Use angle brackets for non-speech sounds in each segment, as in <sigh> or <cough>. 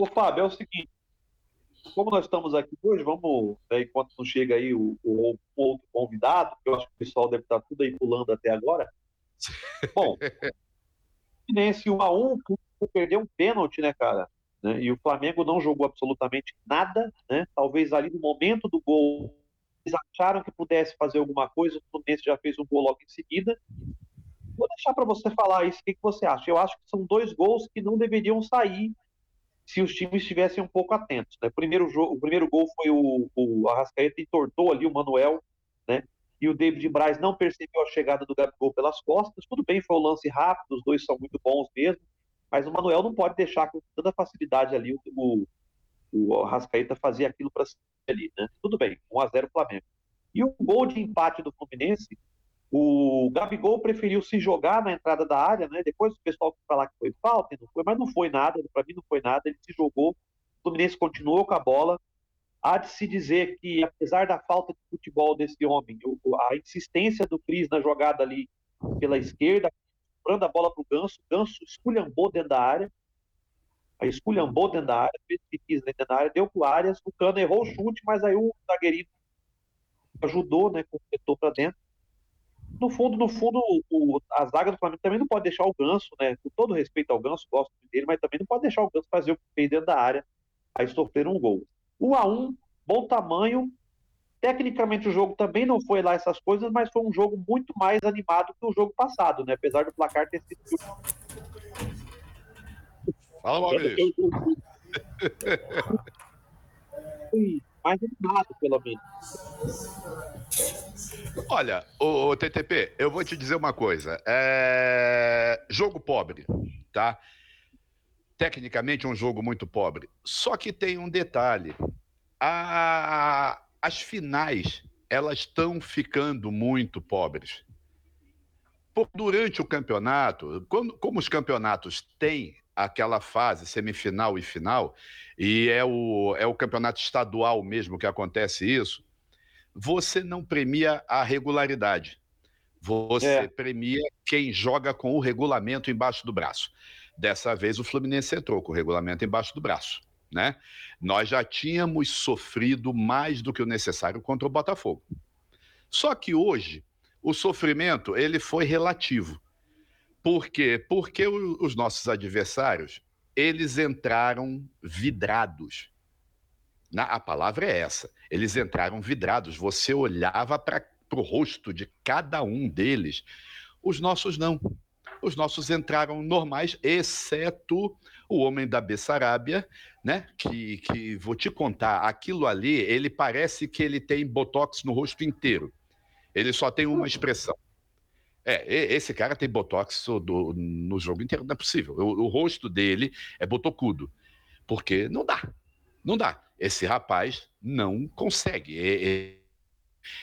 Ô, Fábio, é o seguinte. Como nós estamos aqui hoje, vamos, né, enquanto não chega aí o, o, outro convidado, que eu acho que o pessoal deve estar tudo aí pulando até agora. <laughs> Bom, Fluminense 1 a 1 perdeu um pênalti, né, cara? Né? E o Flamengo não jogou absolutamente nada, né? Talvez ali no momento do gol eles acharam que pudesse fazer alguma coisa, o Fluminense já fez um gol logo em seguida. Vou deixar para você falar isso, o que, que você acha? Eu acho que são dois gols que não deveriam sair se os times estivessem um pouco atentos. Né? Primeiro jogo, o primeiro gol foi o, o Arrascaeta entortou ali o Manuel, né? E o David Braz não percebeu a chegada do Gabigol pelas costas. Tudo bem, foi um lance rápido, os dois são muito bons mesmo. Mas o Manuel não pode deixar com tanta facilidade ali o, o, o Arrascaeta fazer aquilo para ali, né? Tudo bem, 1x0 Flamengo. E o gol de empate do Fluminense, o Gabigol preferiu se jogar na entrada da área, né? Depois o pessoal falar que foi falta, não foi, mas não foi nada, para mim não foi nada, ele se jogou, o Fluminense continuou com a bola. Há de se dizer que, apesar da falta de futebol desse homem, a insistência do Cris na jogada ali pela esquerda, comprando a bola para o Ganso, o Ganso esculhambou dentro da área, aí esculhambou dentro da área, fez o que quis dentro da área, deu para o Arias, o Cano errou o chute, mas aí o zagueirito ajudou, né, completou para dentro. No fundo, no fundo, o, a zaga do Flamengo também não pode deixar o Ganso, né, com todo respeito ao Ganso, gosto dele, mas também não pode deixar o Ganso fazer o que fez dentro da área, aí sofrer um gol. 1 um a 1 um, bom tamanho, Tecnicamente o jogo também não foi lá essas coisas, mas foi um jogo muito mais animado que o jogo passado, né? Apesar do placar ter sido. Fala, Maurício. <laughs> Mais animado, pelo menos. Olha, o, TTP, eu vou te dizer uma coisa. É... Jogo pobre, tá? Tecnicamente um jogo muito pobre. Só que tem um detalhe. A, as finais elas estão ficando muito pobres. Por, durante o campeonato, quando, como os campeonatos têm aquela fase semifinal e final, e é o, é o campeonato estadual mesmo que acontece isso, você não premia a regularidade. Você é. premia quem joga com o regulamento embaixo do braço. Dessa vez o Fluminense entrou com o regulamento embaixo do braço né? Nós já tínhamos sofrido mais do que o necessário contra o Botafogo. Só que hoje o sofrimento ele foi relativo. Por quê? Porque os nossos adversários eles entraram vidrados. Na, a palavra é essa. Eles entraram vidrados. Você olhava para o rosto de cada um deles. Os nossos não. Os nossos entraram normais, exceto o homem da Bessarábia, né? Que, que vou te contar, aquilo ali, ele parece que ele tem botox no rosto inteiro. Ele só tem uma expressão. É, esse cara tem botox do, no jogo inteiro, não é possível. O, o rosto dele é botocudo. Porque não dá. Não dá. Esse rapaz não consegue.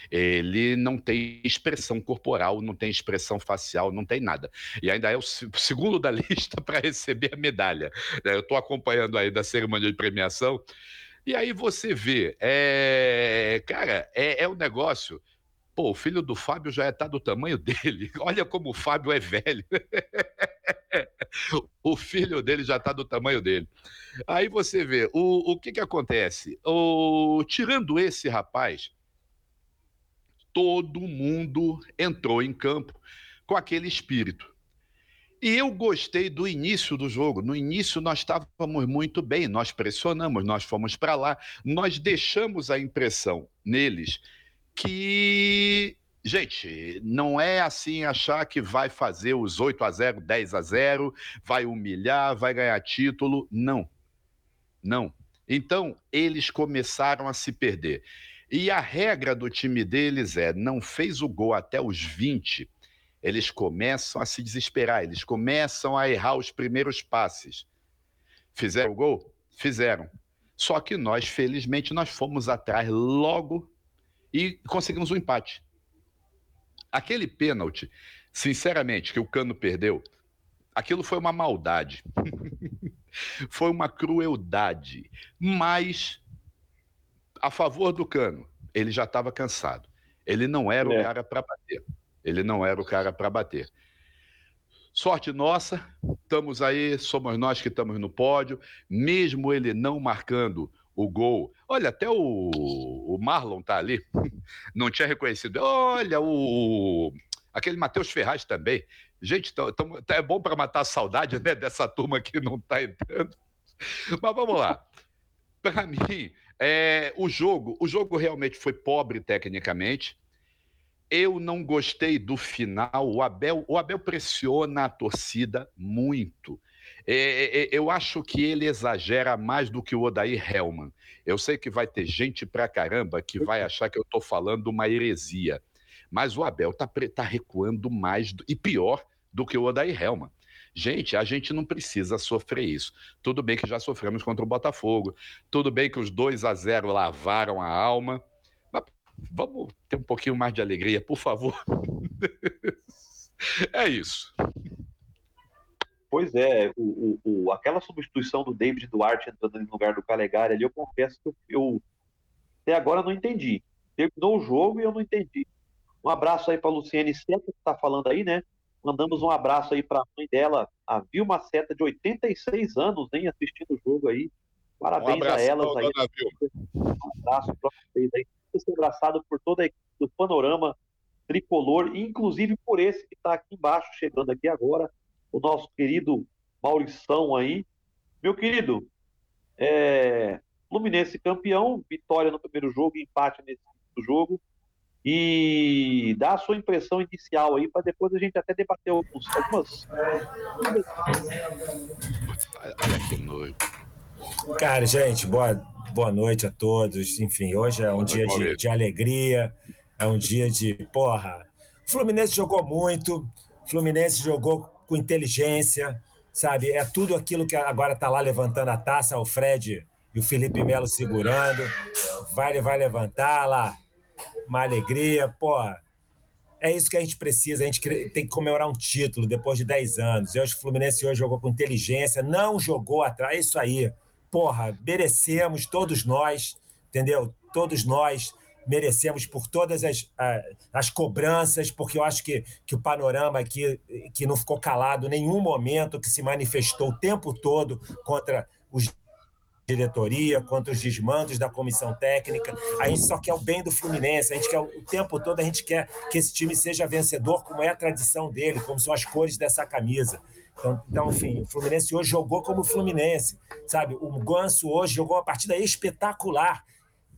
Ele não tem expressão corporal, não tem expressão facial, não tem nada. E ainda é o segundo da <laughs> lista para receber a medalha. Né? Eu estou acompanhando aí da cerimônia de premiação. E aí você vê, é, cara, é, é um negócio. Pô, o filho do Fábio já está do tamanho <laughs> dele. Olha como o Fábio é velho. <laughs> o filho dele já está do tamanho dele. Aí você vê, o, o que que acontece? O, tirando esse rapaz, todo mundo entrou em campo com aquele espírito. E eu gostei do início do jogo. No início nós estávamos muito bem, nós pressionamos, nós fomos para lá, nós deixamos a impressão neles que, gente, não é assim achar que vai fazer os 8 a 0, 10 a 0, vai humilhar, vai ganhar título. Não. Não. Então, eles começaram a se perder. E a regra do time deles é: não fez o gol até os 20, eles começam a se desesperar, eles começam a errar os primeiros passes. Fizeram o gol? Fizeram. Só que nós, felizmente, nós fomos atrás logo e conseguimos um empate. Aquele pênalti, sinceramente, que o Cano perdeu, aquilo foi uma maldade. <laughs> foi uma crueldade. Mas a favor do Cano, ele já estava cansado. Ele não era é. o cara para bater. Ele não era o cara para bater. Sorte nossa, estamos aí, somos nós que estamos no pódio, mesmo ele não marcando o gol. Olha, até o, o Marlon tá ali, <laughs> não tinha reconhecido. Olha, o aquele Matheus Ferraz também. Gente, tamo, tamo, é bom para matar a saudade né, dessa turma que não está entrando. Mas vamos lá. <laughs> Para mim, é, o jogo, o jogo realmente foi pobre tecnicamente. Eu não gostei do final. O Abel, o Abel pressiona a torcida muito. É, é, é, eu acho que ele exagera mais do que o Odair Hellman. Eu sei que vai ter gente pra caramba que vai achar que eu estou falando uma heresia. Mas o Abel está tá recuando mais do, e pior do que o Odair Hellman. Gente, a gente não precisa sofrer isso. Tudo bem que já sofremos contra o Botafogo. Tudo bem que os 2 a 0 lavaram a alma. Vamos ter um pouquinho mais de alegria, por favor. <laughs> é isso. Pois é, o, o, o, aquela substituição do David Duarte entrando no lugar do Calegari ali, eu confesso que eu, eu até agora não entendi. Terminou o jogo e eu não entendi. Um abraço aí para a Luciene Seta, que está falando aí, né? Mandamos um abraço aí para a mãe dela, a Vilma Seta, de 86 anos, nem assistindo o jogo aí. Parabéns um a elas aí. Um abraço para vocês aí ser abraçado por toda a equipe do Panorama Tricolor, inclusive por esse que está aqui embaixo, chegando aqui agora, o nosso querido Maurição aí. Meu querido, é, Fluminense campeão, vitória no primeiro jogo, empate nesse jogo. E dá a sua impressão inicial aí, para depois a gente até debater alguns, algumas. Olha que noite. Cara, gente, boa, boa noite a todos. Enfim, hoje é um dia de, de, alegria, é um dia de porra. O Fluminense jogou muito, o Fluminense jogou com inteligência, sabe? É tudo aquilo que agora está lá levantando a taça, o Fred e o Felipe Melo segurando. Vai, vai levantar lá, uma alegria, porra. É isso que a gente precisa. A gente tem que comemorar um título depois de 10 anos. Eu acho que o Fluminense hoje jogou com inteligência, não jogou atrás. É isso aí porra, merecemos, todos nós, entendeu? Todos nós merecemos por todas as, as cobranças, porque eu acho que, que o panorama aqui, que não ficou calado em nenhum momento, que se manifestou o tempo todo contra os diretoria, contra os desmandos da comissão técnica. A gente só quer o bem do Fluminense, a gente quer o tempo todo, a gente quer que esse time seja vencedor, como é a tradição dele, como são as cores dessa camisa. Então, então, enfim, o Fluminense hoje jogou como o Fluminense, sabe? O Ganso hoje jogou uma partida espetacular.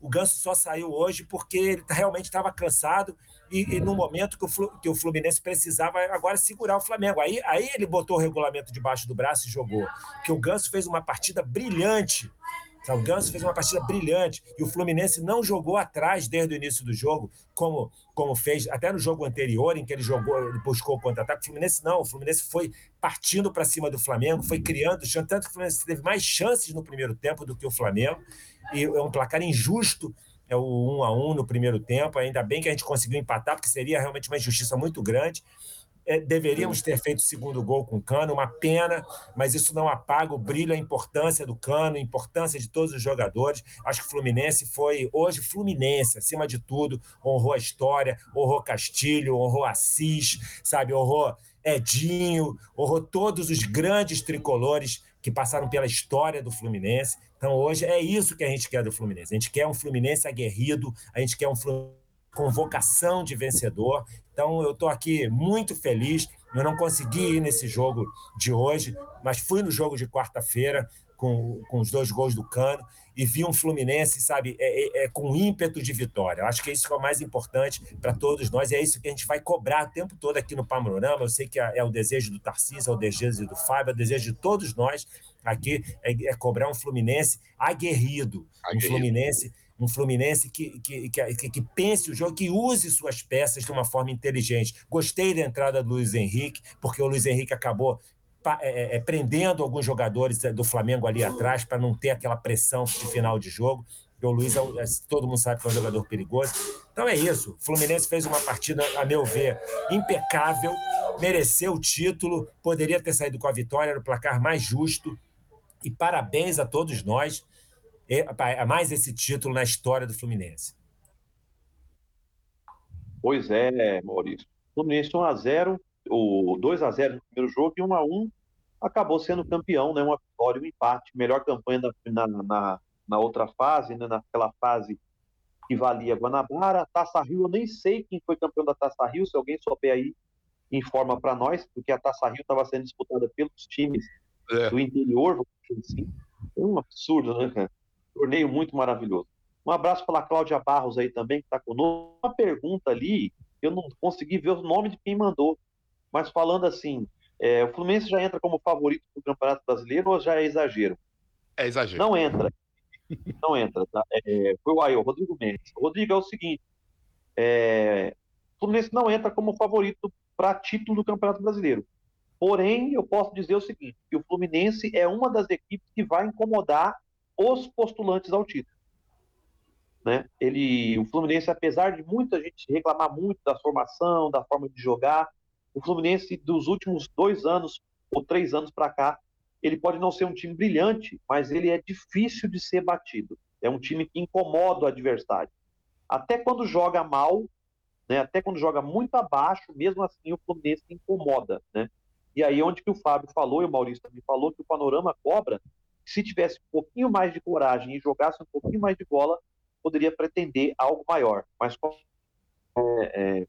O Ganso só saiu hoje porque ele realmente estava cansado e, e, no momento que o, que o Fluminense precisava agora segurar o Flamengo. Aí, aí ele botou o regulamento debaixo do braço e jogou. Porque o Ganso fez uma partida brilhante o Ganso fez uma partida brilhante e o Fluminense não jogou atrás desde o início do jogo, como, como fez até no jogo anterior, em que ele jogou, ele buscou o contra-ataque. O Fluminense não, o Fluminense foi partindo para cima do Flamengo, foi criando, tanto que o Fluminense teve mais chances no primeiro tempo do que o Flamengo, e é um placar injusto é o 1 a 1 no primeiro tempo. Ainda bem que a gente conseguiu empatar, porque seria realmente uma injustiça muito grande. É, deveríamos ter feito o segundo gol com o Cano, uma pena, mas isso não apaga o brilho, a importância do Cano, a importância de todos os jogadores. Acho que o Fluminense foi, hoje, Fluminense, acima de tudo, honrou a história, honrou Castilho, honrou Assis, sabe, honrou Edinho, honrou todos os grandes tricolores que passaram pela história do Fluminense. Então, hoje, é isso que a gente quer do Fluminense. A gente quer um Fluminense aguerrido, a gente quer um Fluminense com vocação de vencedor. Então, eu estou aqui muito feliz. Eu não consegui ir nesse jogo de hoje, mas fui no jogo de quarta-feira com, com os dois gols do Cano e vi um Fluminense, sabe, é, é, é com ímpeto de vitória. Eu acho que isso é o mais importante para todos nós e é isso que a gente vai cobrar o tempo todo aqui no Panorama. Eu sei que é, é o desejo do Tarcísio, é o desejo do Fábio, é o desejo de todos nós aqui, é, é cobrar um Fluminense aguerrido, aguerrido. um Fluminense um Fluminense que, que, que, que, pense o jogo, que use suas peças de uma forma inteligente. Gostei da entrada do Luiz Henrique, porque o Luiz Henrique acabou é, é, prendendo alguns jogadores do Flamengo ali atrás para não ter aquela pressão de final de jogo. o Luiz, é, é, todo mundo sabe que é um jogador perigoso. Então é isso. O Fluminense fez uma partida, a meu ver, impecável, mereceu o título, poderia ter saído com a vitória, era o placar mais justo. E parabéns a todos nós é mais esse título na história do Fluminense. Pois é, Maurício. Fluminense 1 a 0 o 2 a 0 no primeiro jogo e 1 a 1 acabou sendo campeão, né? Uma vitória, um empate, melhor campanha na, na, na outra fase, né? naquela fase que valia Guanabara, Taça Rio, eu nem sei quem foi campeão da Taça Rio, se alguém souber aí, informa para nós, porque a Taça Rio estava sendo disputada pelos times é. do interior, vamos dizer assim. É um absurdo, né, cara? Torneio muito maravilhoso. Um abraço para a Cláudia Barros aí também, que está conosco. Uma pergunta ali, eu não consegui ver o nome de quem mandou, mas falando assim, é, o Fluminense já entra como favorito do Campeonato Brasileiro ou já é exagero? É exagero. Não entra. <laughs> Não entra, tá? É, foi o aí, o Rodrigo Mendes. Rodrigo, é o seguinte: é, o Fluminense não entra como favorito para título do Campeonato Brasileiro. Porém, eu posso dizer o seguinte: que o Fluminense é uma das equipes que vai incomodar os postulantes ao título. Né? Ele, o Fluminense, apesar de muita gente reclamar muito da formação, da forma de jogar, o Fluminense dos últimos dois anos ou três anos para cá, ele pode não ser um time brilhante, mas ele é difícil de ser batido. É um time que incomoda o adversário. Até quando joga mal, né, até quando joga muito abaixo, mesmo assim o Fluminense incomoda. Né? E aí onde que o Fábio falou, e o Maurício também falou, que o panorama cobra, se tivesse um pouquinho mais de coragem e jogasse um pouquinho mais de bola, poderia pretender algo maior. Mas é, é,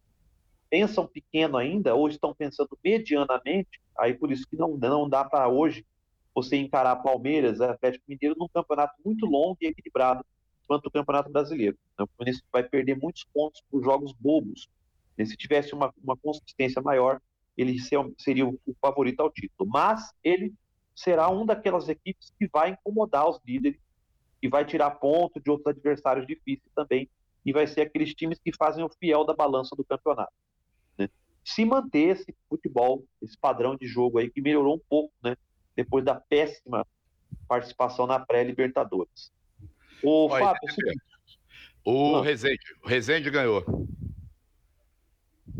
pensam pequeno ainda, ou estão pensando medianamente, aí por isso que não, não dá para hoje você encarar Palmeiras, Atlético Mineiro, num campeonato muito longo e equilibrado quanto o Campeonato Brasileiro. Então, o Fluminense vai perder muitos pontos por jogos bobos. E se tivesse uma, uma consistência maior, ele seria o favorito ao título. Mas ele será um daquelas equipes que vai incomodar os líderes e vai tirar ponto de outros adversários difíceis também. E vai ser aqueles times que fazem o fiel da balança do campeonato. Né? Se manter esse futebol, esse padrão de jogo aí, que melhorou um pouco, né? depois da péssima participação na pré-Libertadores. O Oi, Fábio, o, o Rezende, o Rezende ganhou.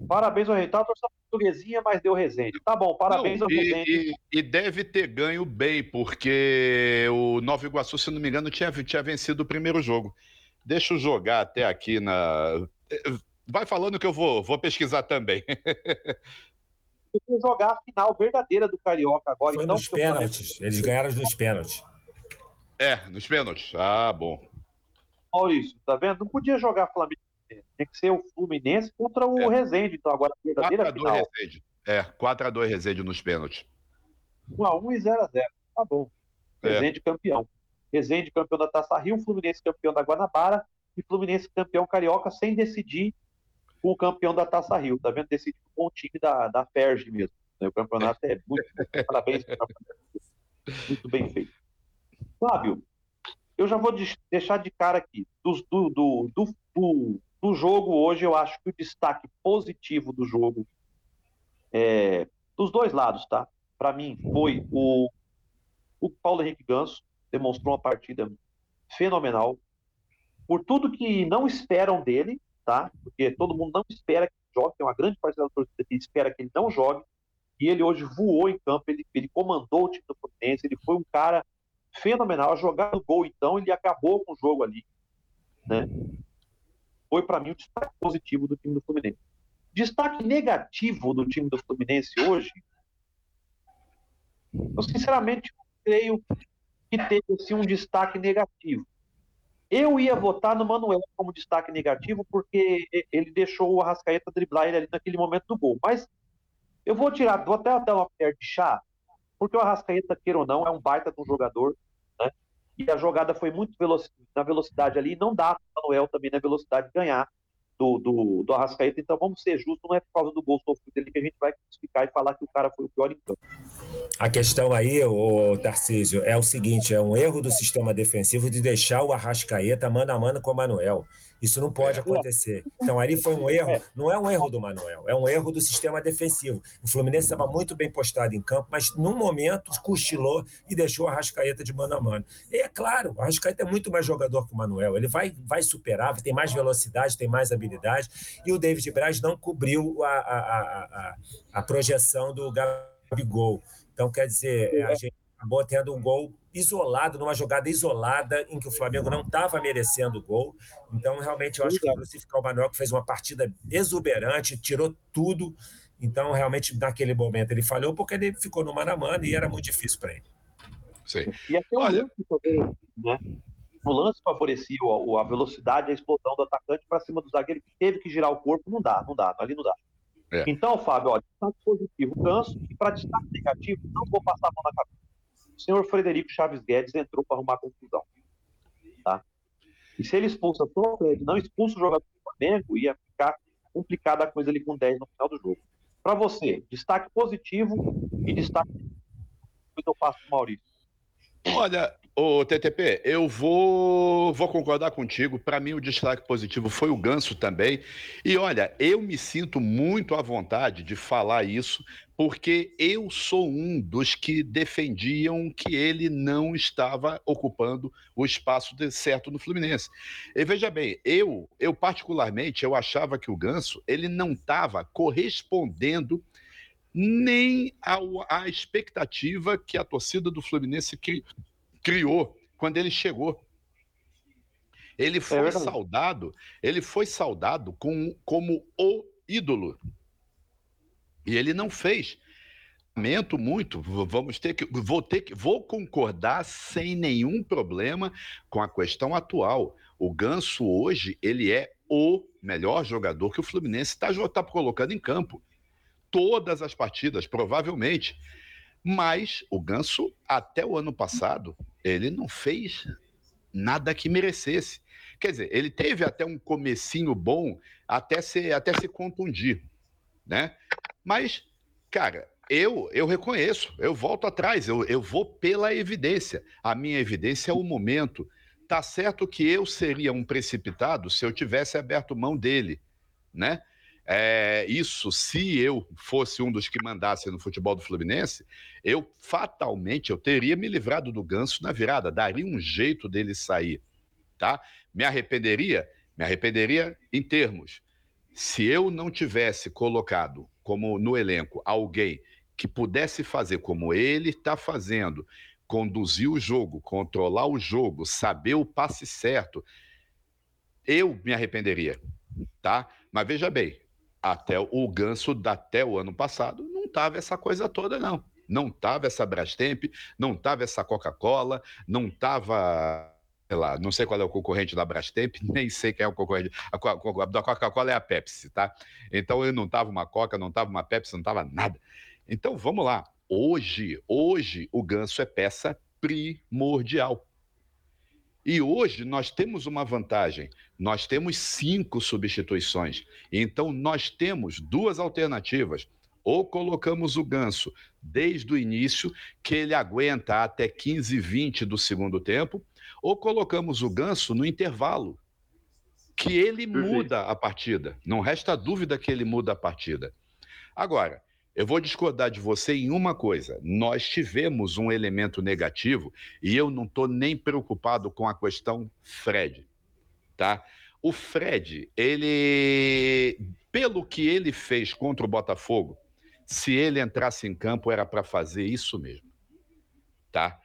Parabéns ao torcida portuguesinha, mas deu Rezende. Tá bom, parabéns não, ao Rezende. E, e, deve ter ganho bem, porque o Nova Iguaçu, se não me engano, tinha, tinha vencido o primeiro jogo. Deixa eu jogar até aqui na. Vai falando que eu vou, vou pesquisar também. podia jogar a final verdadeira do Carioca agora. Foi então, nos pênaltis. Eles ganharam nos pênaltis. É, nos pênaltis. Ah, bom. Maurício, tá vendo? Não podia jogar Flamengo. Tem que ser o Fluminense contra o é. Rezende. Então, agora a verdadeira 4 final. Rezende. É, 4x2 Rezende nos pênaltis. 1x1 e 0x0. Tá bom. Rezende é. campeão. Rezende campeão da Taça Rio, Fluminense campeão da Guanabara e Fluminense campeão carioca sem decidir com o campeão da Taça Rio, tá vendo? Decidido com o time da, da Ferge mesmo. Né? O campeonato é muito. <laughs> Parabéns, muito bem feito. Fábio, eu já vou deixar de cara aqui. Do, do, do, do, do jogo hoje, eu acho que o destaque positivo do jogo é, dos dois lados, tá? Para mim, foi o, o Paulo Henrique Ganso, demonstrou uma partida fenomenal. Por tudo que não esperam dele, tá? Porque todo mundo não espera que ele jogue, tem uma grande parcela da torcida que espera que ele não jogue, e ele hoje voou em campo, ele, ele comandou o time do Fluminense, ele foi um cara fenomenal, a jogar no gol então, ele acabou com o jogo ali, né? Foi para mim o destaque positivo do time do Fluminense. Destaque negativo do time do Fluminense hoje, eu sinceramente creio que teve assim, um destaque negativo. Eu ia votar no Manuel como destaque negativo, porque ele deixou o Arrascaeta driblar ele ali naquele momento do gol. Mas eu vou tirar, vou até dar uma colher de chá, porque o Arrascaeta, queira ou não, é um baita de um jogador? E a jogada foi muito veloc... na velocidade ali, não dá para o Manuel também na velocidade ganhar do, do, do Arrascaeta, então vamos ser justos, não é por causa do gol sofrido dele que a gente vai classificar e falar que o cara foi o pior em campo. A questão aí, o Tarcísio, é o seguinte: é um erro do sistema defensivo de deixar o Arrascaeta mano a mano com o Manuel. Isso não pode acontecer. Então, ali foi um erro, não é um erro do Manuel, é um erro do sistema defensivo. O Fluminense estava muito bem postado em campo, mas num momento cochilou e deixou o Arrascaeta de mano a mano. E é claro, o Arrascaeta é muito mais jogador que o Manuel. Ele vai, vai superar, tem mais velocidade, tem mais habilidade. E o David Braz não cobriu a, a, a, a projeção do Gabigol. Então, quer dizer, a gente acabou tendo um gol isolado, numa jogada isolada, em que o Flamengo não estava merecendo o gol. Então, realmente, eu acho que o crucificar o Manuel, que fez uma partida exuberante, tirou tudo Então, realmente, naquele momento ele falhou porque ele ficou no mano a mano e era muito difícil para ele. Sim. E até o Olha... lance, né? O lance favorecia a, a velocidade e a explosão do atacante para cima do zagueiro que teve que girar o corpo. Não dá, não dá, ali não dá. É. Então, Fábio, olha, destaque positivo, canso, e para destaque negativo, não vou passar a mão na cabeça. O senhor Frederico Chaves Guedes entrou para arrumar confusão. Tá? E se ele expulsa só Fred, não expulsa o jogador do Flamengo, ia ficar complicada a coisa ali com 10 no final do jogo. Para você, destaque positivo e destaque. Depois eu passo para Maurício. Olha, o TTP, eu vou, vou concordar contigo. Para mim, o destaque positivo foi o Ganso também. E olha, eu me sinto muito à vontade de falar isso, porque eu sou um dos que defendiam que ele não estava ocupando o espaço certo no Fluminense. E veja bem, eu, eu particularmente, eu achava que o Ganso ele não estava correspondendo nem à expectativa que a torcida do Fluminense cri, criou quando ele chegou. Ele é foi é saudado, ele foi saudado com, como o ídolo. E ele não fez. Lamento muito, vamos ter que vou ter que vou concordar sem nenhum problema com a questão atual. O Ganso hoje, ele é o melhor jogador que o Fluminense está tá colocando em campo todas as partidas, provavelmente. Mas o Ganso, até o ano passado, ele não fez nada que merecesse. Quer dizer, ele teve até um comecinho bom até se, até se contundir, né? Mas, cara, eu, eu reconheço, eu volto atrás, eu, eu vou pela evidência. A minha evidência é o momento. Tá certo que eu seria um precipitado se eu tivesse aberto mão dele, né? É, isso, se eu fosse um dos que mandasse no futebol do Fluminense, eu fatalmente eu teria me livrado do ganso na virada, daria um jeito dele sair, tá? Me arrependeria? Me arrependeria em termos. Se eu não tivesse colocado como no elenco alguém que pudesse fazer como ele está fazendo, conduzir o jogo, controlar o jogo, saber o passe certo, eu me arrependeria, tá? Mas veja bem, até o ganso até o ano passado não tava essa coisa toda não. Não tava essa Brastemp, não tava essa Coca-Cola, não tava sei lá, não sei qual é o concorrente da Brastemp, <laughs> nem sei quem é o concorrente. A, da Coca-Cola é a Pepsi, tá? Então eu não tava uma Coca, não tava uma Pepsi, não tava nada. Então vamos lá. Hoje, hoje o ganso é peça primordial. E hoje nós temos uma vantagem. Nós temos cinco substituições. Então nós temos duas alternativas. Ou colocamos o ganso desde o início, que ele aguenta até 15, 20 do segundo tempo, ou colocamos o ganso no intervalo, que ele muda a partida. Não resta dúvida que ele muda a partida. Agora, eu vou discordar de você em uma coisa. Nós tivemos um elemento negativo e eu não estou nem preocupado com a questão Fred, tá? O Fred, ele, pelo que ele fez contra o Botafogo, se ele entrasse em campo era para fazer isso mesmo, tá?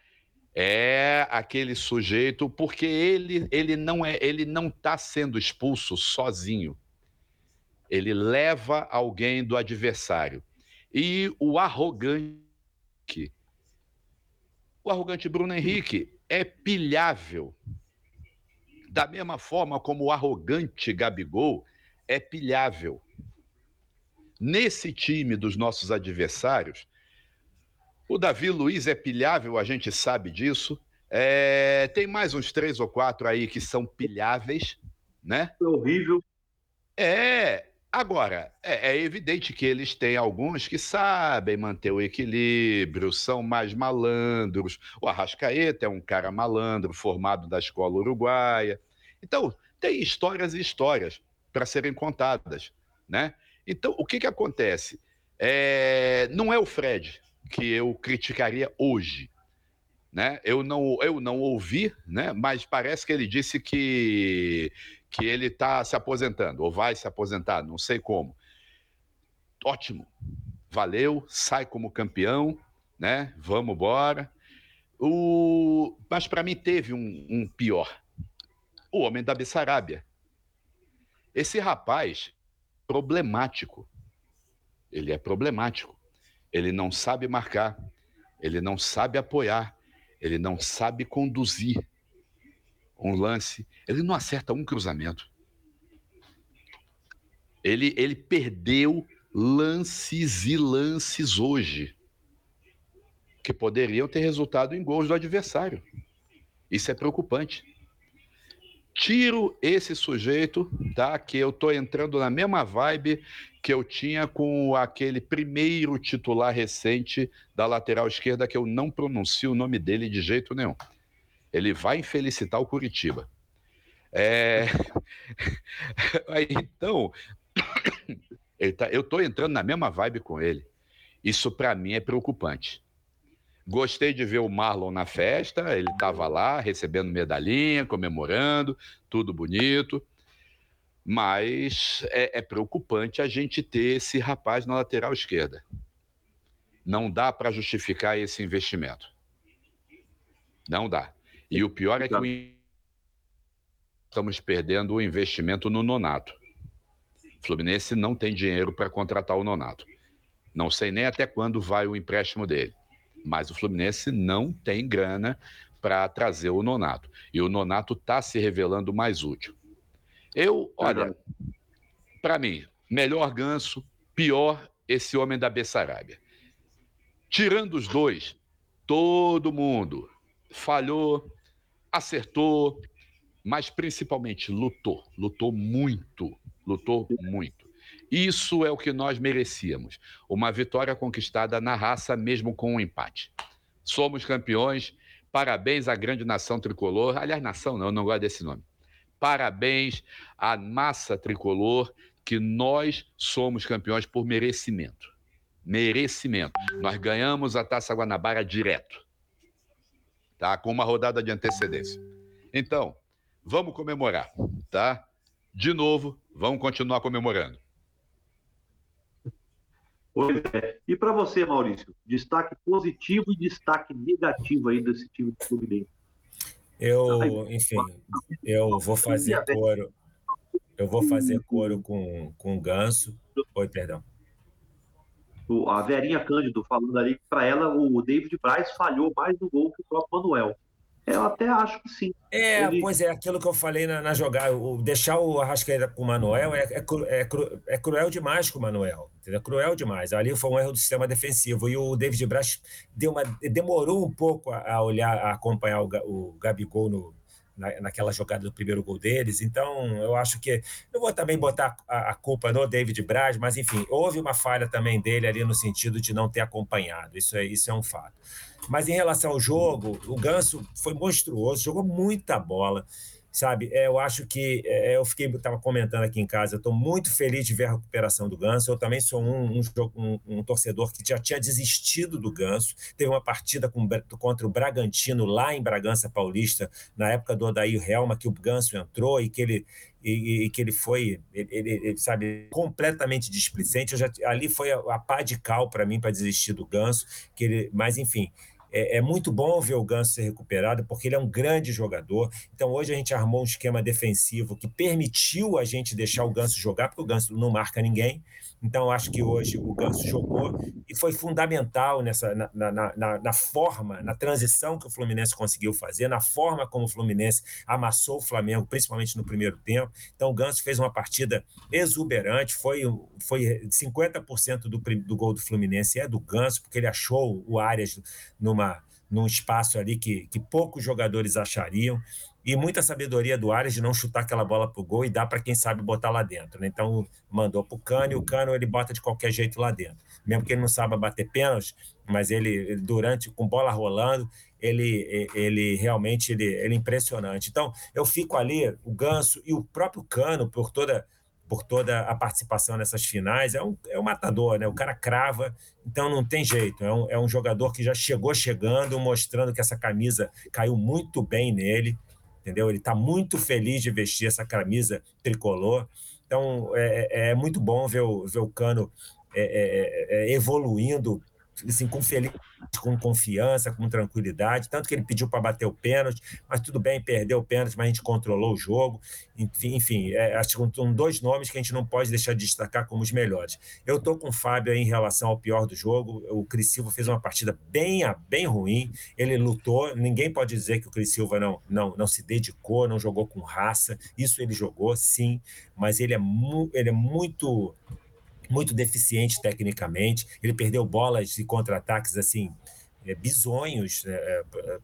É aquele sujeito porque ele ele não é ele não está sendo expulso sozinho. Ele leva alguém do adversário e o arrogante. O arrogante Bruno Henrique é pilhável. Da mesma forma como o arrogante Gabigol é pilhável. Nesse time dos nossos adversários, o Davi Luiz é pilhável, a gente sabe disso. É, tem mais uns três ou quatro aí que são pilháveis, né? É horrível. É, Agora, é, é, evidente que eles têm alguns que sabem manter o equilíbrio, são mais malandros. O Arrascaeta é um cara malandro, formado da escola uruguaia. Então, tem histórias e histórias para serem contadas, né? Então, o que, que acontece? É, não é o Fred que eu criticaria hoje, né? Eu não, eu não ouvi, né? Mas parece que ele disse que que ele está se aposentando, ou vai se aposentar, não sei como. Ótimo, valeu, sai como campeão, né? Vamos embora. O... Mas para mim teve um, um pior. O homem da Bessarabia. Esse rapaz, problemático. ele é problemático. Ele não sabe marcar, ele não sabe apoiar, ele não sabe conduzir um lance, ele não acerta um cruzamento. Ele, ele perdeu lances e lances hoje que poderiam ter resultado em gols do adversário. Isso é preocupante. Tiro esse sujeito, tá? Que eu tô entrando na mesma vibe que eu tinha com aquele primeiro titular recente da lateral esquerda que eu não pronuncio o nome dele de jeito nenhum. Ele vai infelicitar o Curitiba. É... <laughs> então, <coughs> tá... eu tô entrando na mesma vibe com ele. Isso para mim é preocupante. Gostei de ver o Marlon na festa, ele estava lá recebendo medalhinha, comemorando, tudo bonito. Mas é, é, preocupante a gente ter esse rapaz na lateral esquerda. Não dá para justificar esse investimento. Não dá. E o pior é que estamos perdendo o investimento no Nonato. O Fluminense não tem dinheiro para contratar o Nonato. Não sei nem até quando vai o empréstimo dele. Mas o Fluminense não tem grana para trazer o Nonato. E o Nonato está se revelando mais útil. Eu, olha, para mim, melhor ganso, pior esse homem da Bessarabia. Tirando os dois, todo mundo falhou, acertou, mas principalmente lutou. Lutou muito. Lutou muito. Isso é o que nós merecíamos. Uma vitória conquistada na raça, mesmo com um empate. Somos campeões. Parabéns à grande nação tricolor. Aliás, nação não, eu não gosto desse nome. Parabéns à massa tricolor, que nós somos campeões por merecimento. Merecimento. Nós ganhamos a Taça Guanabara direto. Tá? Com uma rodada de antecedência. Então, vamos comemorar, tá? De novo, vamos continuar comemorando. Pois é. E para você, Maurício, destaque positivo e destaque negativo aí desse time do Fluminense? Eu, enfim, eu vou fazer coro. Eu vou fazer coro com, com o Ganso. Oi, perdão. A Verinha Cândido falando ali que para ela o David Braz falhou mais no gol que o próprio Manuel. Eu até acho que sim. É, Ele... pois é, aquilo que eu falei na, na jogada, o, deixar o Arrascaeta com o Manuel é, é, é, cru, é, cruel demais com o Manuel, entendeu? Cruel demais. Ali foi um erro do sistema defensivo e o David Braz deu uma, demorou um pouco a, a olhar, a acompanhar o, o Gabigol no, na, naquela jogada do primeiro gol deles. Então, eu acho que. Não vou também botar a, a, culpa no David Braz, mas, enfim, houve uma falha também dele ali no sentido de não ter acompanhado. Isso é, isso é um fato. Mas em relação ao jogo, o Ganso foi monstruoso, jogou muita bola sabe? É, eu acho que é, eu fiquei, estava comentando aqui em casa, estou muito feliz de ver a recuperação do Ganso. Eu também sou um, um, um, um, torcedor que já tinha desistido do Ganso. Teve uma partida com, contra o Bragantino lá em Bragança Paulista, na época do Odair Helma, que o Ganso entrou e que ele e, e, que ele foi, ele, ele, sabe, completamente displicente. Já, ali foi a, a pá de cal para mim para desistir do Ganso, que ele, mas enfim, é, é, muito bom ver o Ganso ser recuperado, porque ele é um grande jogador. Então, hoje a gente armou um esquema defensivo que permitiu a gente deixar o Ganso jogar, porque o Ganso não marca ninguém. Então, acho que hoje o Ganso jogou e foi fundamental nessa, na, na, na, na, forma, na transição que o Fluminense conseguiu fazer, na forma como o Fluminense amassou o Flamengo, principalmente no primeiro tempo. Então, o Ganso fez uma partida exuberante, foi, foi 50% do, do gol do Fluminense é do Ganso, porque ele achou o Arias numa, num espaço ali que, que poucos jogadores achariam e muita sabedoria do Ares de não chutar aquela bola para o gol e dar para quem sabe botar lá dentro. Né? Então, mandou para o Cano e o Cano ele bota de qualquer jeito lá dentro. Mesmo que ele não saiba bater pênalti, mas ele, durante, com bola rolando, ele, ele realmente ele, ele é impressionante. Então, eu fico ali, o Ganso e o próprio Cano, por toda por toda a participação nessas finais. É um, é um matador, né? O cara crava, então não tem jeito. É um, é um jogador que já chegou chegando, mostrando que essa camisa caiu muito bem nele entendeu? Ele está muito feliz de vestir essa camisa tricolor. Então, é, é, é muito bom ver o, ver o Cano é, é, é, é evoluindo assim, com feliz, com confiança, com tranquilidade, tanto que ele pediu para bater o pênalti, mas tudo bem, perdeu o pênalti, mas a gente controlou o jogo. Enfim, enfim é, acho que são dois nomes que a gente não pode deixar de destacar como os melhores. Eu estou com o Fábio em relação ao pior do jogo. O Cris Silva fez uma partida bem, bem ruim. Ele lutou. Ninguém pode dizer que o Cris Silva não, não, não se dedicou, não jogou com raça. Isso ele jogou, sim, mas ele é, mu ele é muito muito deficiente tecnicamente. Ele perdeu bolas e contra-ataques assim é, bizonhos né, é, é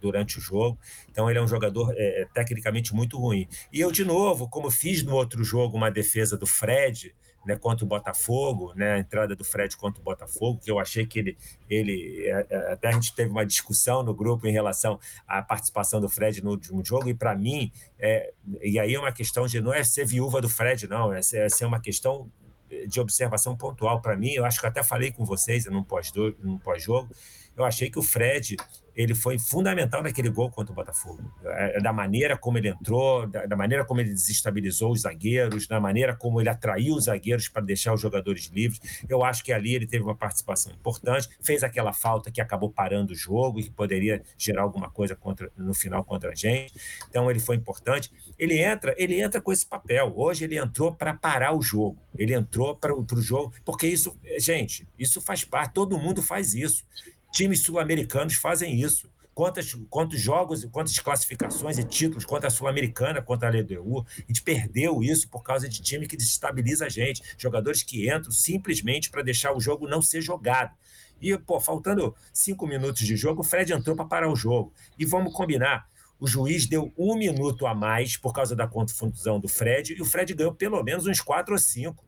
durante o jogo. Então ele é um jogador é, tecnicamente muito ruim. E eu de novo, como fiz no outro jogo uma defesa do Fred, né, contra o Botafogo, né, a entrada do Fred contra o Botafogo, que eu achei que ele, ele até a gente teve uma discussão no grupo em relação à participação do Fred no último jogo, e para mim, é, e aí é uma questão de não é ser viúva do Fred, não, é ser, é ser uma questão de observação pontual para mim, eu acho que eu até falei com vocês num pós-jogo, pós eu achei que o Fred ele foi fundamental naquele gol contra o Botafogo. É, da maneira como ele entrou, da, maneira como ele desestabilizou os zagueiros, da maneira como ele atraiu os zagueiros para deixar os jogadores livres. Eu acho que ali ele teve uma participação importante, fez aquela falta que acabou parando o jogo e que poderia gerar alguma coisa contra, no final contra a gente. Então ele foi importante. Ele entra, ele entra com esse papel. Hoje ele entrou para parar o jogo. Ele entrou para o jogo, porque isso, gente, isso faz parte, todo mundo faz isso. Times sul-americanos fazem isso. Quantas, quantos jogos, quantas classificações e títulos contra a Sul-Americana, contra a LDU. A gente perdeu isso por causa de time que desestabiliza a gente. Jogadores que entram simplesmente para deixar o jogo não ser jogado. E, pô, faltando cinco minutos de jogo, o Fred entrou para parar o jogo. E vamos combinar. O juiz deu um minuto a mais por causa da confusão do Fred, e o Fred ganhou pelo menos uns quatro ou cinco.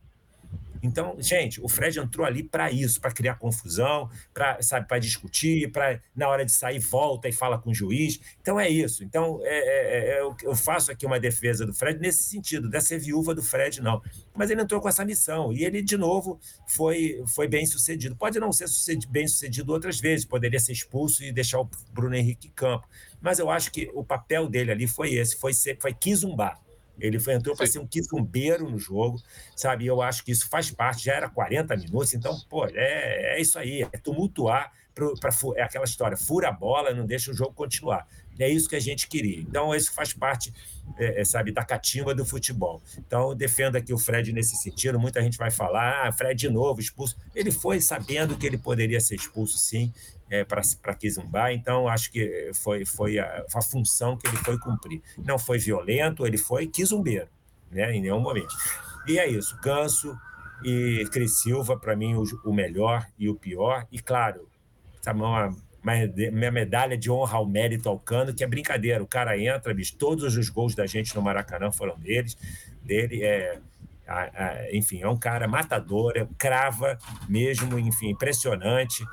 Então, gente, o Fred entrou ali para isso, para criar confusão, para sabe, para discutir, para na hora de sair volta e fala com o juiz. Então é isso. Então é, é, é, eu faço aqui uma defesa do Fred nesse sentido, dessa viúva do Fred não. Mas ele entrou com essa missão e ele de novo foi foi bem sucedido. Pode não ser bem sucedido outras vezes, poderia ser expulso e deixar o Bruno Henrique campo. Mas eu acho que o papel dele ali foi esse, foi ser, foi quizumbar ele foi, entrou para ser um quizumbeiro no jogo, sabe? Eu acho que isso faz parte, já era 40 minutos, então, pô, é, é isso aí, é tumultuar, para é aquela história, fura a bola, não deixa o jogo continuar. É isso que a gente queria. Então, isso faz parte, é, é, sabe, da catimba do futebol. Então, defendo aqui o Fred nesse sentido. Muita gente vai falar, ah, Fred de novo expulso. Ele foi sabendo que ele poderia ser expulso, sim, é, para Kizumba, então acho que foi, foi a, a, função que ele foi cumprir. Não foi violento, ele foi quizumbeiro, né, em nenhum momento. E é isso, Ganso e Cris Silva, para mim, o, o, melhor e o pior. E claro, sabe, uma, uma, minha medalha de honra ao mérito ao Cano, que é brincadeira, o cara entra, bicho, todos os gols da gente no Maracanã foram deles, dele, é, enfim, é um cara matador, é, crava mesmo, enfim, impressionante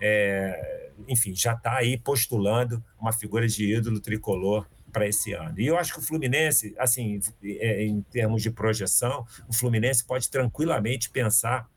é, enfim, já está aí postulando uma figura de ídolo tricolor para esse ano. E eu acho que o Fluminense, assim, é, em termos de projeção, o Fluminense pode tranquilamente pensar.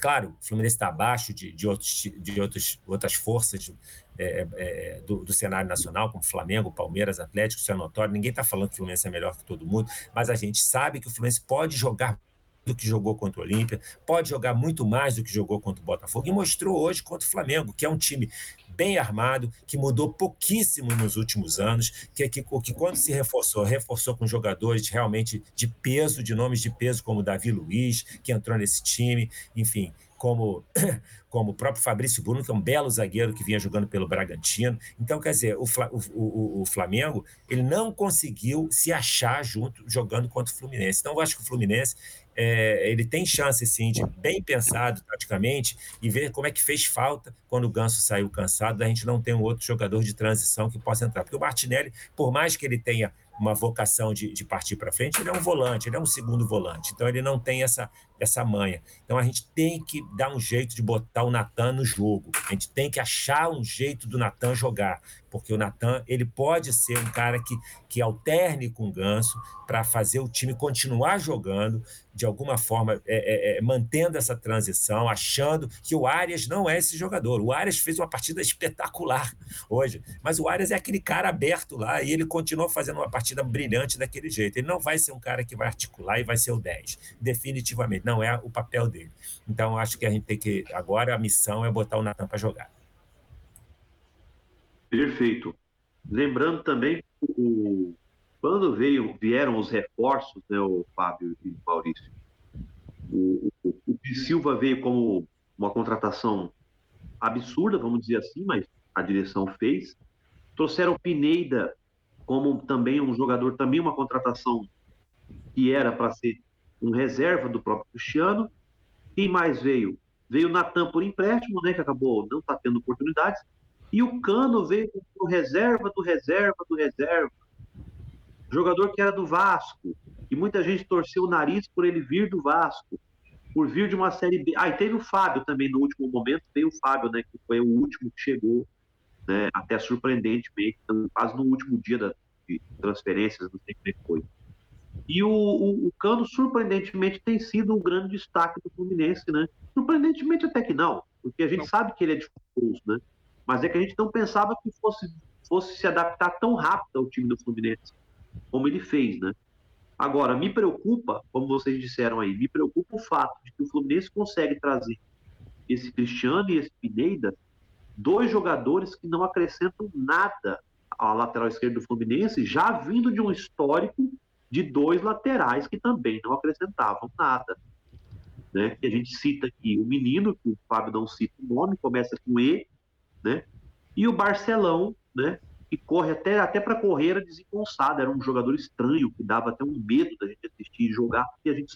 Claro, o Fluminense está abaixo de, de, outros, de outros, outras forças é, é, do, do, cenário nacional, como Flamengo, Palmeiras, Atlético, isso é notório. Ninguém está falando que o Fluminense é melhor que todo mundo, mas a gente sabe que o Fluminense pode jogar do que jogou contra o Olímpia, pode jogar muito mais do que jogou contra o Botafogo e mostrou hoje contra o Flamengo, que é um time bem armado, que mudou pouquíssimo nos últimos anos, que, que, que quando se reforçou, reforçou com jogadores realmente de peso, de nomes de peso, como Davi Luiz, que entrou nesse time, enfim, como, <coughs> como o próprio Fabrício Bruno, que é um belo zagueiro que vinha jogando pelo Bragantino. Então, quer dizer, o, o, o, Flamengo ele não conseguiu se achar junto jogando contra o Fluminense. Então, eu acho que o Fluminense é, ele tem chance, sim, de bem pensado praticamente e ver como é que fez falta quando o Ganso saiu cansado, da gente não ter um outro jogador de transição que possa entrar. Porque o Martinelli, por mais que ele tenha uma vocação de, de partir para frente, ele é um volante, ele é um segundo volante. Então ele não tem essa, essa manha. Então a gente tem que dar um jeito de botar o Natan no jogo. A gente tem que achar um jeito do Natan jogar, porque o Natan ele pode ser um cara que, que alterne com o Ganso para fazer o time continuar jogando de alguma forma, é, é, é, mantendo essa transição, achando que o Arias não é esse jogador. O Arias fez uma partida espetacular hoje, mas o Arias é aquele cara aberto lá e ele continuou fazendo uma partida partida brilhante daquele jeito. Ele não vai ser um cara que vai articular e vai ser o 10. Definitivamente, não é o papel dele. Então, acho que a gente tem que. Agora a missão é botar o Natan para jogar. Perfeito. Lembrando também o, quando veio, vieram os reforços, né, o Fábio e o Maurício, o, o, o Silva veio como uma contratação absurda, vamos dizer assim, mas a direção fez. Trouxeram o Pineda como também um jogador, também uma contratação que era para ser um reserva do próprio Cristiano. Quem mais veio? Veio o Natan por empréstimo, né, que acabou não tá tendo oportunidades. E o Cano veio como reserva do reserva do reserva. Jogador que era do Vasco. E muita gente torceu o nariz por ele vir do Vasco por vir de uma série B. Ah, e teve o Fábio também no último momento, veio o Fábio, né, que foi o último que chegou, né, até surpreendentemente, quase no último dia da, de transferências, não sei como é foi. E o, o, o, Cano, surpreendentemente, tem sido um grande destaque do Fluminense, né? Surpreendentemente até que não, porque a gente não. sabe que ele é difuso, né? Mas é que a gente não pensava que fosse, fosse se adaptar tão rápido ao time do Fluminense, como ele fez, né? Agora, me preocupa, como vocês disseram aí, me preocupa o fato de que o Fluminense consegue trazer esse Cristiano e esse Pineda, dois jogadores que não acrescentam nada à lateral esquerda do Fluminense, já vindo de um histórico de dois laterais que também não acrescentavam nada. Né? A gente cita aqui o menino, que o Fábio não cita o nome, começa com E, né? e o Barcelão, né? que corre até, até para correr era desengonçado, era um jogador estranho, que dava até um medo da gente assistir e jogar, porque a gente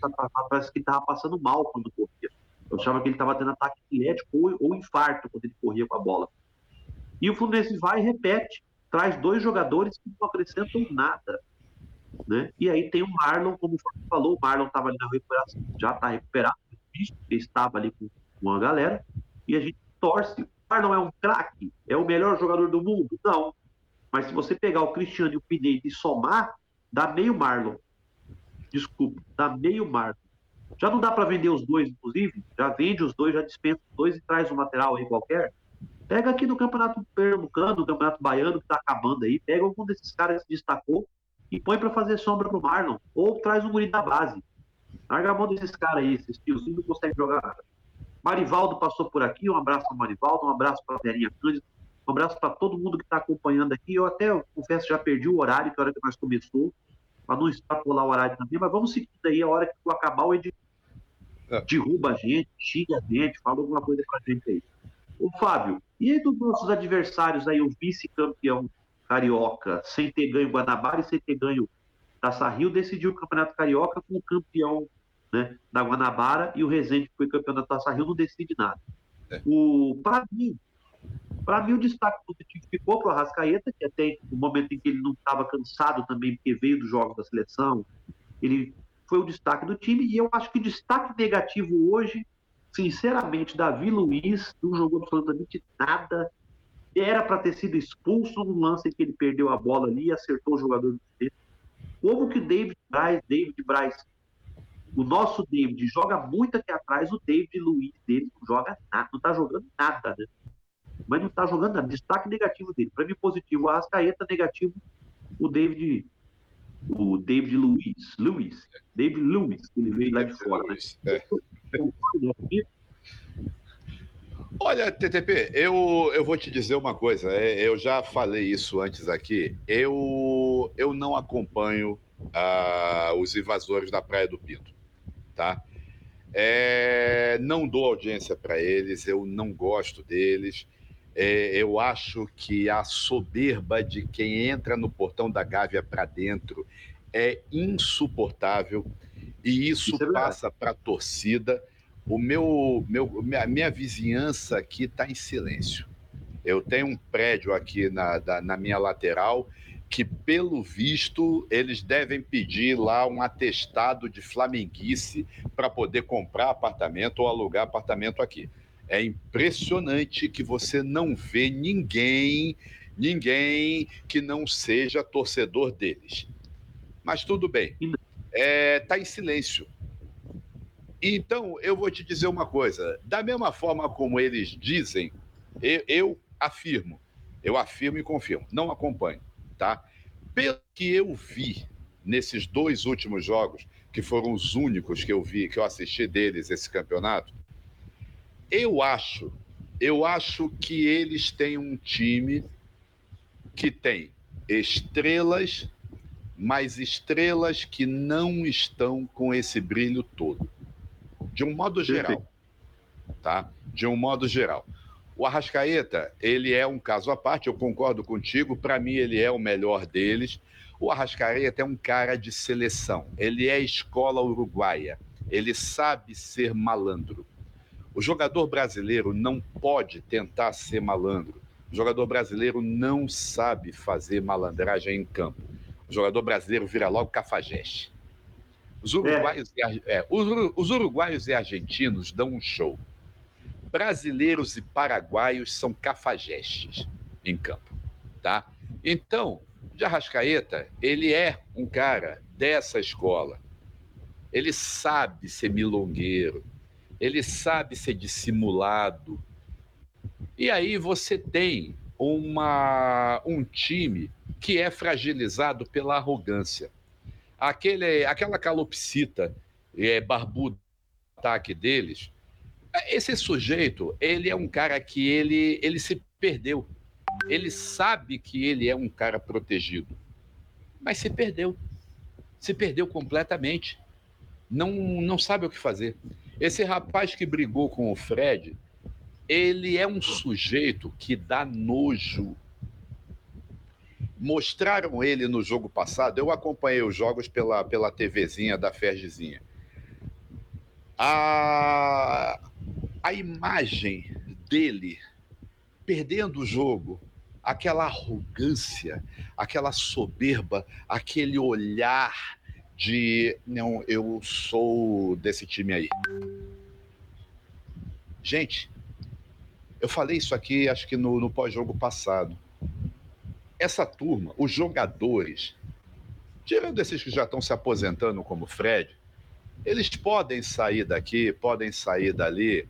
parece que estava passando mal quando corria. Eu achava que ele estava tendo ataque epilético ou, ou infarto quando ele corria com a bola. E o Fluminense vai e repete, traz dois jogadores que não acrescentam nada. Né? E aí tem o Marlon, como o Fábio falou, o Marlon estava ali na recuperação, já está recuperado, estava ali com uma galera, e a gente torce. O Marlon é um craque, é o melhor jogador do mundo? Não, mas se você pegar o Cristiano e o Pineda e somar, dá meio Marlon. Desculpa, dá meio Marlon. Já não dá para vender os dois, inclusive? Já vende os dois, já dispensa os dois e traz um lateral aí qualquer? Pega aqui no Campeonato Pernambucano, no Campeonato Baiano, que tá acabando aí, pega algum desses caras que se destacou e põe para fazer sombra pro Marlon. Ou traz um guri da base. Larga a mão desses caras aí, esses tiozinhos não conseguem jogar nada. Marivaldo passou por aqui, um abraço para Marivaldo, um abraço para a Verinha Cândido, um abraço para todo mundo que está acompanhando aqui. Eu até confesso já perdi o horário, que é a hora que nós começou, para não extrapolar o horário também, mas vamos seguir daí a hora que tu acabar o editor. É. Derruba a gente, xinga a gente, fala alguma coisa para a gente aí. Ô, Fábio, e aí dos nossos adversários aí, o vice-campeão carioca, sem ter ganho Guanabara e sem ter ganho Taça Rio, decidiu o Campeonato Carioca com o campeão né, da Guanabara e o Rezende, que foi campeão da Taça Rio, não decide nada. É. O, para mim, para mim, o destaque positivo ficou para o Arrascaeta, que até o momento em que ele não estava cansado também, porque veio dos jogos da seleção, ele foi o destaque do time. E eu acho que destaque negativo hoje, sinceramente, Davi Luiz não jogou absolutamente nada. Era para ter sido expulso no lance que ele perdeu a bola ali e acertou o jogador do dele. Como que David Braz, David Braz, o nosso David joga muito aqui atrás, o David Luiz dele não joga nada, não está jogando nada, né? mas não está jogando nada. Destaque negativo dele. Para mim, positivo o Arrascaeta, negativo o David. O David Luiz. Luiz. David Luiz, ele veio lá de fora, né? É. Olha, TTP, eu, eu vou te dizer uma coisa. É, eu já falei isso antes aqui. Eu, eu não acompanho uh, os invasores da Praia do Pinto, tá? É, não dou audiência para eles, eu não gosto deles. É, eu acho que a soberba de quem entra no portão da Gávea para dentro é insuportável e isso, isso é passa para a torcida. O meu, meu, minha, minha vizinhança aqui está em silêncio. Eu tenho um prédio aqui na, da, na minha lateral que, pelo visto, eles devem pedir lá um atestado de flamenguice para poder comprar apartamento ou alugar apartamento aqui. É impressionante que você não vê ninguém, ninguém que não seja torcedor deles. Mas tudo bem, é, tá em silêncio. Então, eu vou te dizer uma coisa: da mesma forma como eles dizem, eu, eu afirmo, eu afirmo e confirmo, não acompanho, tá? pelo que eu vi nesses dois últimos jogos, que foram os únicos que eu vi, que eu assisti deles esse campeonato, eu acho, eu acho que eles têm um time que tem estrelas, mas estrelas que não estão com esse brilho todo. De um modo geral, tá? De um modo geral. O Arrascaeta, ele é um caso à parte, eu concordo contigo, para mim ele é o melhor deles. O Arrascaeta é um cara de seleção, ele é escola uruguaia, ele sabe ser malandro. O jogador brasileiro não pode tentar ser malandro. O jogador brasileiro não sabe fazer malandragem em campo. O jogador brasileiro vira logo cafajeste. Os uruguaios, é. E, é, os, os uruguaios e argentinos dão um show. Brasileiros e paraguaios são cafajestes em campo, tá? Então, de Arrascaeta, ele é um cara dessa escola. Ele sabe ser milongueiro, ele sabe ser dissimulado. E aí você tem uma, um time que é fragilizado pela arrogância. Aquele, aquela calopsita é, barbuda ataque deles, esse sujeito, ele é um cara que ele, ele se perdeu. Ele sabe que ele é um cara protegido, mas se perdeu. Se perdeu completamente. Não, não sabe o que fazer. Esse rapaz que brigou com o Fred, ele é um sujeito que dá nojo. Mostraram ele no jogo passado, eu acompanhei os jogos pela, pela TVzinha da Fergezinha. A, a imagem dele perdendo o jogo, aquela arrogância, aquela soberba, aquele olhar de não, eu sou desse time aí. Gente, eu falei isso aqui, acho que no, no pós-jogo passado. Essa turma, os jogadores, tirando esses que já estão se aposentando, como Fred, eles podem sair daqui, podem sair dali,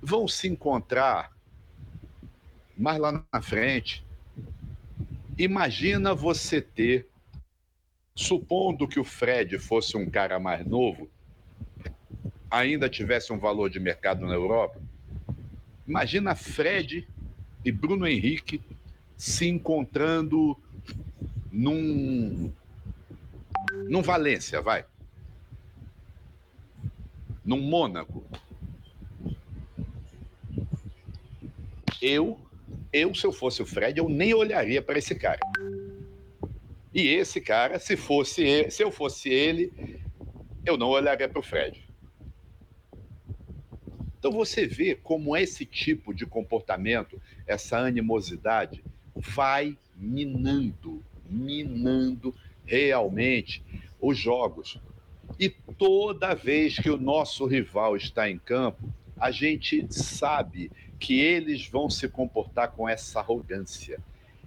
vão se encontrar mais lá na frente. Imagina você ter, supondo que o Fred fosse um cara mais novo, ainda tivesse um valor de mercado na Europa. Imagina Fred e Bruno Henrique se encontrando num num Valência, vai. Num Mônaco. Eu eu, se eu fosse o Fred, eu nem olharia para esse cara. E esse cara, se fosse ele, se eu fosse ele, eu não olharia para o Fred. Então você vê como esse tipo de comportamento, essa animosidade, vai minando, minando realmente os jogos. E toda vez que o nosso rival está em campo, a gente sabe que eles vão se comportar com essa arrogância.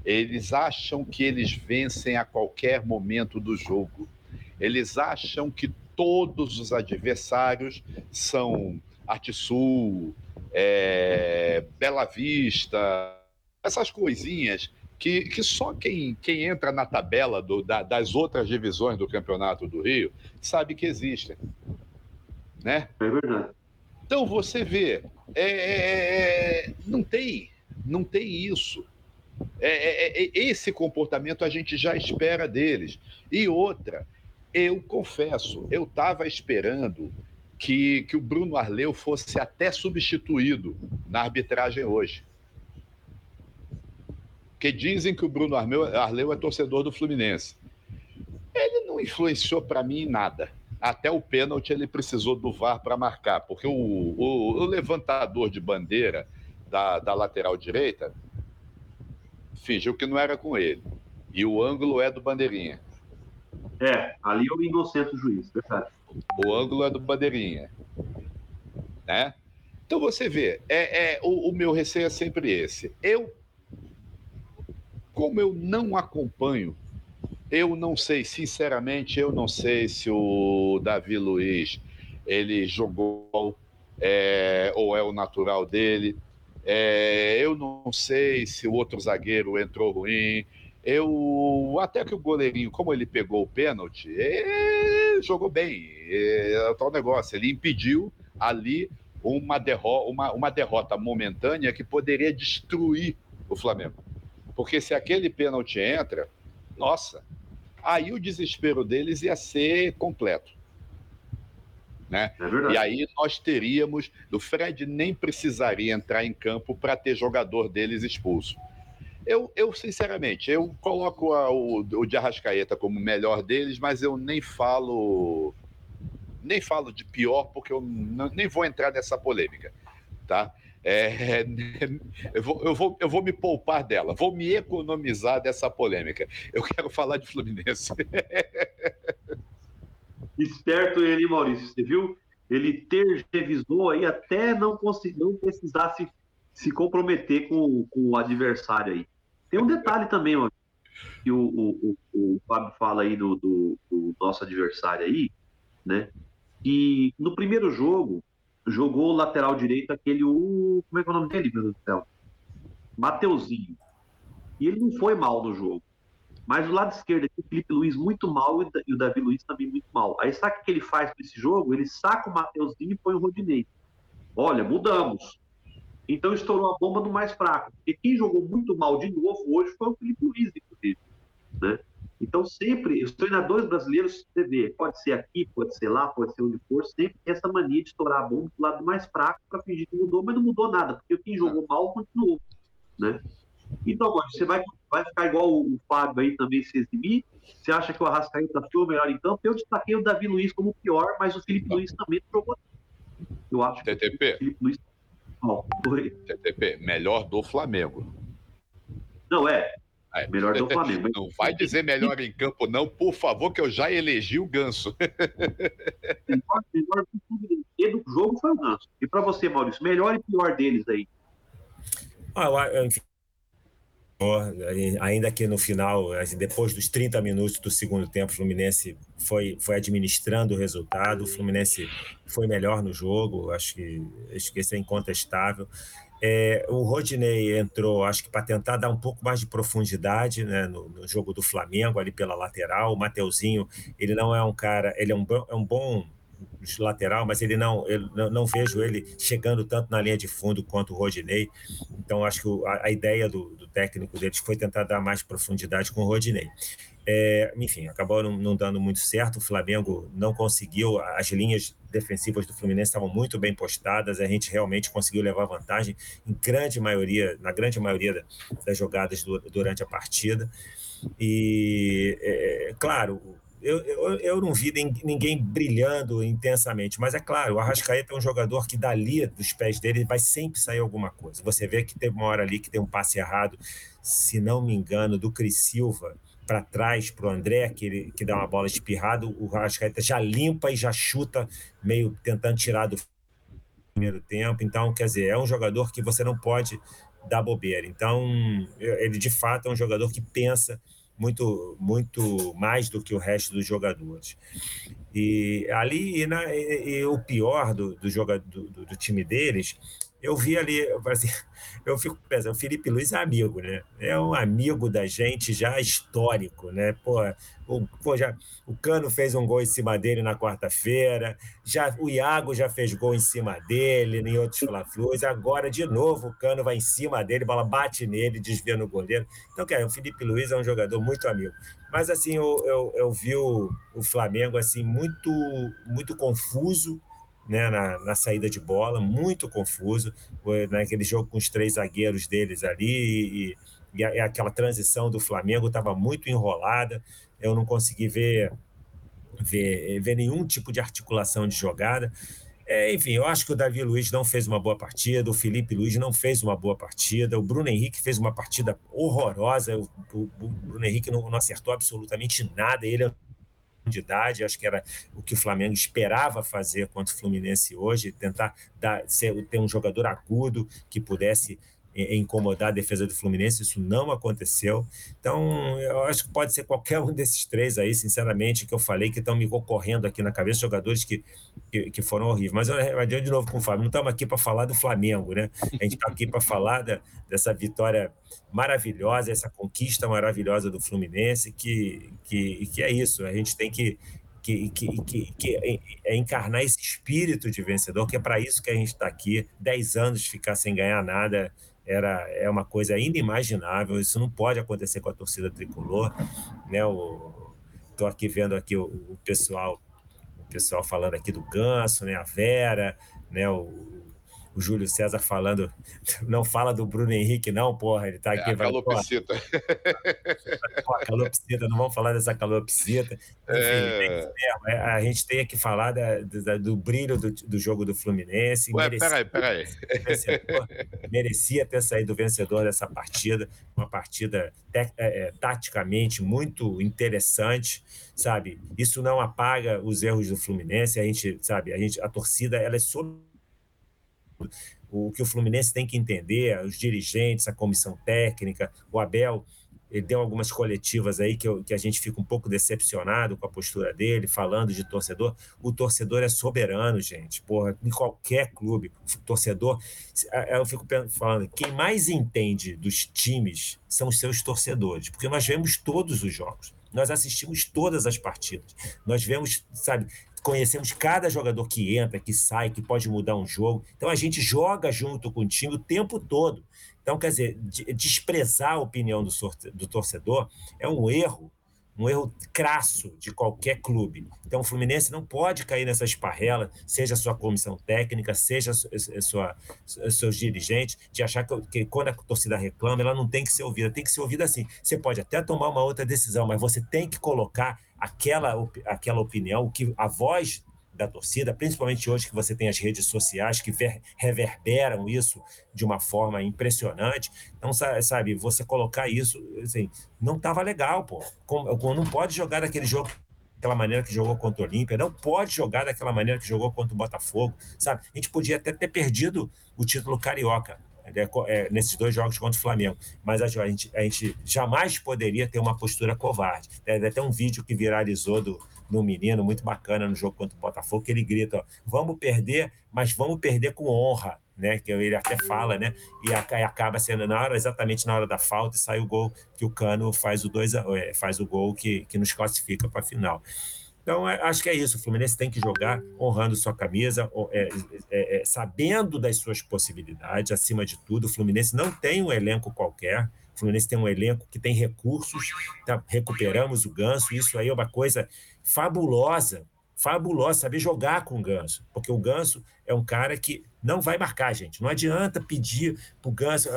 Eles acham que eles vencem a qualquer momento do jogo. Eles acham que todos os adversários são Artisul, é, Bela Vista, essas coisinhas que, que só quem, quem entra na tabela do, da, das outras divisões do Campeonato do Rio sabe que existem. Né? É verdade. Então você vê, é, é, é, não tem, não tem isso. É, é, esse comportamento a gente já espera deles. E outra, eu confesso, eu estava esperando que, que o Bruno Arleu fosse até substituído na arbitragem hoje. Porque dizem que o Bruno Arleu é torcedor do Fluminense. Ele não influenciou para mim em nada até o pênalti ele precisou do VAR para marcar, porque o, o, o, levantador de bandeira da, da lateral direita fingiu que não era com ele. E o ângulo é do Bandeirinha. É, ali eu inocente o juiz, verdade. O ângulo é do Bandeirinha. Né? Então você vê, é, é o, o meu receio é sempre esse. Eu, como eu não acompanho eu não sei, sinceramente, eu não sei se o Davi Luiz ele jogou é, ou é o natural dele. É, eu não sei se o outro zagueiro entrou ruim. Eu até que o goleirinho, como ele pegou o pênalti, jogou bem. É, é tal negócio. Ele impediu ali uma, derro uma, uma derrota momentânea que poderia destruir o Flamengo. Porque se aquele pênalti entra, nossa, aí o desespero deles ia ser completo. Né? É e aí nós teríamos, o Fred nem precisaria entrar em campo para ter jogador deles expulso. Eu, eu sinceramente, eu coloco a, o, o de Arrascaeta como o melhor deles, mas eu nem falo nem falo de pior porque eu não, nem vou entrar nessa polêmica, tá? É, <laughs> eu, vou, eu, vou, eu vou me poupar dela, vou me economizar dessa polêmica. Eu quero falar de Fluminense. <laughs> Esperto ele, Maurício, você viu? Ele ter revisou aí até não, conseguir, não precisar se, se comprometer com, com o adversário aí. Tem um detalhe também, ó, que o, o, o, o Fábio fala aí do, do, do, nosso adversário aí, né? E no primeiro jogo, jogou o lateral direito aquele, o, como é que é o nome dele, meu Deus do céu? Mateuzinho. E ele não foi mal no jogo. Mas o lado esquerdo o Felipe Luiz muito mal e o Davi Luiz também muito mal. Aí sabe o que ele faz para esse jogo? Ele saca o Mateuzinho e põe o Rodinei. Olha, mudamos. Então estourou a bomba no mais fraco. Porque quem jogou muito mal de novo hoje foi o Felipe Luiz, inclusive. Né? Então, sempre, os treinadores brasileiros, você vê, pode ser aqui, pode ser lá, pode ser onde for, sempre essa mania de estourar a bomba do lado mais fraco para fingir que mudou, mas não mudou nada, porque quem jogou mal continuou. Né? Então, você vai, vai ficar igual o, Fábio aí também se eximir? Você acha que o Arrascaeta foi o melhor em campo? Eu destaquei o Davi Luiz como o pior, mas o Felipe Luiz também jogou. Eu acho TTP. que o Felipe Luiz TTP, melhor do Flamengo. Não, é. É. Melhor do Flamengo. <laughs> Não vai dizer melhor em campo, não, por favor, que eu já elegi o ganso. <laughs> melhor, melhor do jogo foi o ganso. E para você, Maurício, melhor e pior deles aí? Ah, enfim, ainda que no final, assim, depois dos 30 minutos do segundo tempo, o Fluminense foi, foi administrando o resultado, o Fluminense foi melhor no jogo, acho que, acho que isso é incontestável. É, o Rodinei entrou, acho que para tentar dar um pouco mais de profundidade né, no, no, jogo do Flamengo, ali pela lateral. O Mateuzinho, ele não é um cara, ele é um, é um bom lateral, mas ele não, eu não, não, vejo ele chegando tanto na linha de fundo quanto o Rodinei. Então, acho que a, a ideia do, do, técnico deles foi tentar dar mais profundidade com o Rodinei. É, enfim, acabou não, não, dando muito certo. O Flamengo não conseguiu, as linhas defensivas do Fluminense estavam muito bem postadas. A gente realmente conseguiu levar vantagem em grande maioria, na grande maioria das jogadas do, durante a partida. E, é, claro, eu, eu, eu não vi ninguém brilhando intensamente, mas é claro, o Arrascaeta é um jogador que dali dos pés dele vai sempre sair alguma coisa. Você vê que teve uma hora ali que tem um passe errado, se não me engano, do Cris Silva para trás para o André, que, ele, que dá uma bola espirrada, o Arrascaeta já limpa e já chuta, meio tentando tirar do primeiro tempo. Então, quer dizer, é um jogador que você não pode dar bobeira. Então, ele de fato é um jogador que pensa muito, muito mais do que o resto dos jogadores. E ali, e, na, e, e o pior do, do, do, do time deles eu vi ali, assim, <laughs> eu fico pensando, o Felipe Luiz é amigo, né? É um amigo da gente já histórico, né? Pô, o, pô, já, o Cano fez um gol em cima dele na quarta-feira, já o Iago já fez gol em cima dele em outros Fla-Flus, agora de novo o Cano vai em cima dele, bola bate nele, desvia no goleiro. Então, cara, o Felipe Luiz é um jogador muito amigo. Mas assim, eu, eu, eu vi o, o Flamengo assim muito muito confuso, né, na, na, saída de bola, muito confuso, naquele jogo com os três zagueiros deles ali, e, e, e aquela transição do Flamengo estava muito enrolada, eu não consegui ver, ver, ver nenhum tipo de articulação de jogada. É, enfim, eu acho que o Davi Luiz não fez uma boa partida, o Felipe Luiz não fez uma boa partida, o Bruno Henrique fez uma partida horrorosa, o, o, o Bruno Henrique não, não acertou absolutamente nada, ele de idade, acho que era o que o Flamengo esperava fazer contra o Fluminense hoje, tentar dar, ser, ter um jogador agudo que pudesse incomodar a defesa do Fluminense, isso não aconteceu. Então, eu acho que pode ser qualquer um desses três aí, sinceramente, que eu falei, que estão me ocorrendo aqui na cabeça, jogadores que, que, que foram horríveis. Mas eu adianto de novo com o Fábio, não estamos aqui para falar do Flamengo, né? A gente está aqui para falar da, dessa vitória maravilhosa, essa conquista maravilhosa do Fluminense, que, que, que é isso, a gente tem que que, que, que, que, é, é encarnar esse espírito de vencedor, que é para isso que a gente está aqui. Dez anos ficar sem ganhar nada era, é uma coisa inimaginável, isso não pode acontecer com a torcida tricolor. Né? Estou aqui vendo aqui o, o, pessoal o pessoal falando aqui do Ganso, né? a Vera, né? o, o Júlio César falando, <laughs> não fala do Bruno Henrique, não, porra, ele tá é, aqui. É, a calopsita. Porra, calopsita, não vamos falar dessa calopsita. Enfim, é... é a gente tem que falar da, da, do brilho do, do, jogo do Fluminense. Ué, merecia, peraí, peraí. Vencedor, merecia ter saído vencedor dessa partida, uma partida é, taticamente muito interessante, sabe? Isso não apaga os erros do Fluminense, a gente, sabe, a gente, a torcida, ela é sobre o que o Fluminense tem que entender, os dirigentes, a comissão técnica, o Abel, ele deu algumas coletivas aí que, eu, que a gente fica um pouco decepcionado com a postura dele, falando de torcedor. O torcedor é soberano, gente. Porra, em qualquer clube, torcedor. Eu fico falando, quem mais entende dos times são os seus torcedores, porque nós vemos todos os jogos. Nós assistimos todas as partidas. Nós vemos, sabe, conhecemos cada jogador que entra, que sai, que pode mudar um jogo. Então a gente joga junto com o time o tempo todo. Então, quer dizer, desprezar a opinião do, do torcedor é um erro, um erro crasso de qualquer clube. Então, o Fluminense não pode cair nessa esparrela, seja sua comissão técnica, seja a sua, seus dirigentes, de achar que, que, quando a torcida reclama, ela não tem que ser ouvida. Tem que ser ouvida assim. Você pode até tomar uma outra decisão, mas você tem que colocar aquela, aquela opinião, que a voz da torcida, principalmente hoje que você tem as redes sociais que ver, reverberam isso de uma forma impressionante. Então, sabe, você colocar isso, assim, não estava legal, pô. Não pode jogar daquele jogo daquela maneira que jogou contra o Olímpia, não pode jogar daquela maneira que jogou contra o Botafogo, sabe? A gente podia até ter perdido o título carioca, é, é, nesses dois jogos contra o Flamengo. Mas a gente, a gente jamais poderia ter uma postura covarde. Deve até um vídeo que viralizou do, do menino, muito bacana, no jogo contra o Botafogo, que ele grita: ó, vamos perder, mas vamos perder com honra. Né, que ele até fala, né, e acaba sendo na hora, exatamente na hora da falta, e sai o gol que o Cano faz o, dois, é, faz o gol que, que nos classifica para a final. Então, é, acho que é isso. O Fluminense tem que jogar honrando sua camisa, é, é, é, sabendo das suas possibilidades, acima de tudo. O Fluminense não tem um elenco qualquer. O Fluminense tem um elenco que tem recursos. Tá? Recuperamos o ganso. Isso aí é uma coisa fabulosa. Fabulosa, saber jogar com o Ganso, porque o Ganso é um cara que não vai marcar, gente. Não adianta pedir para o Ganso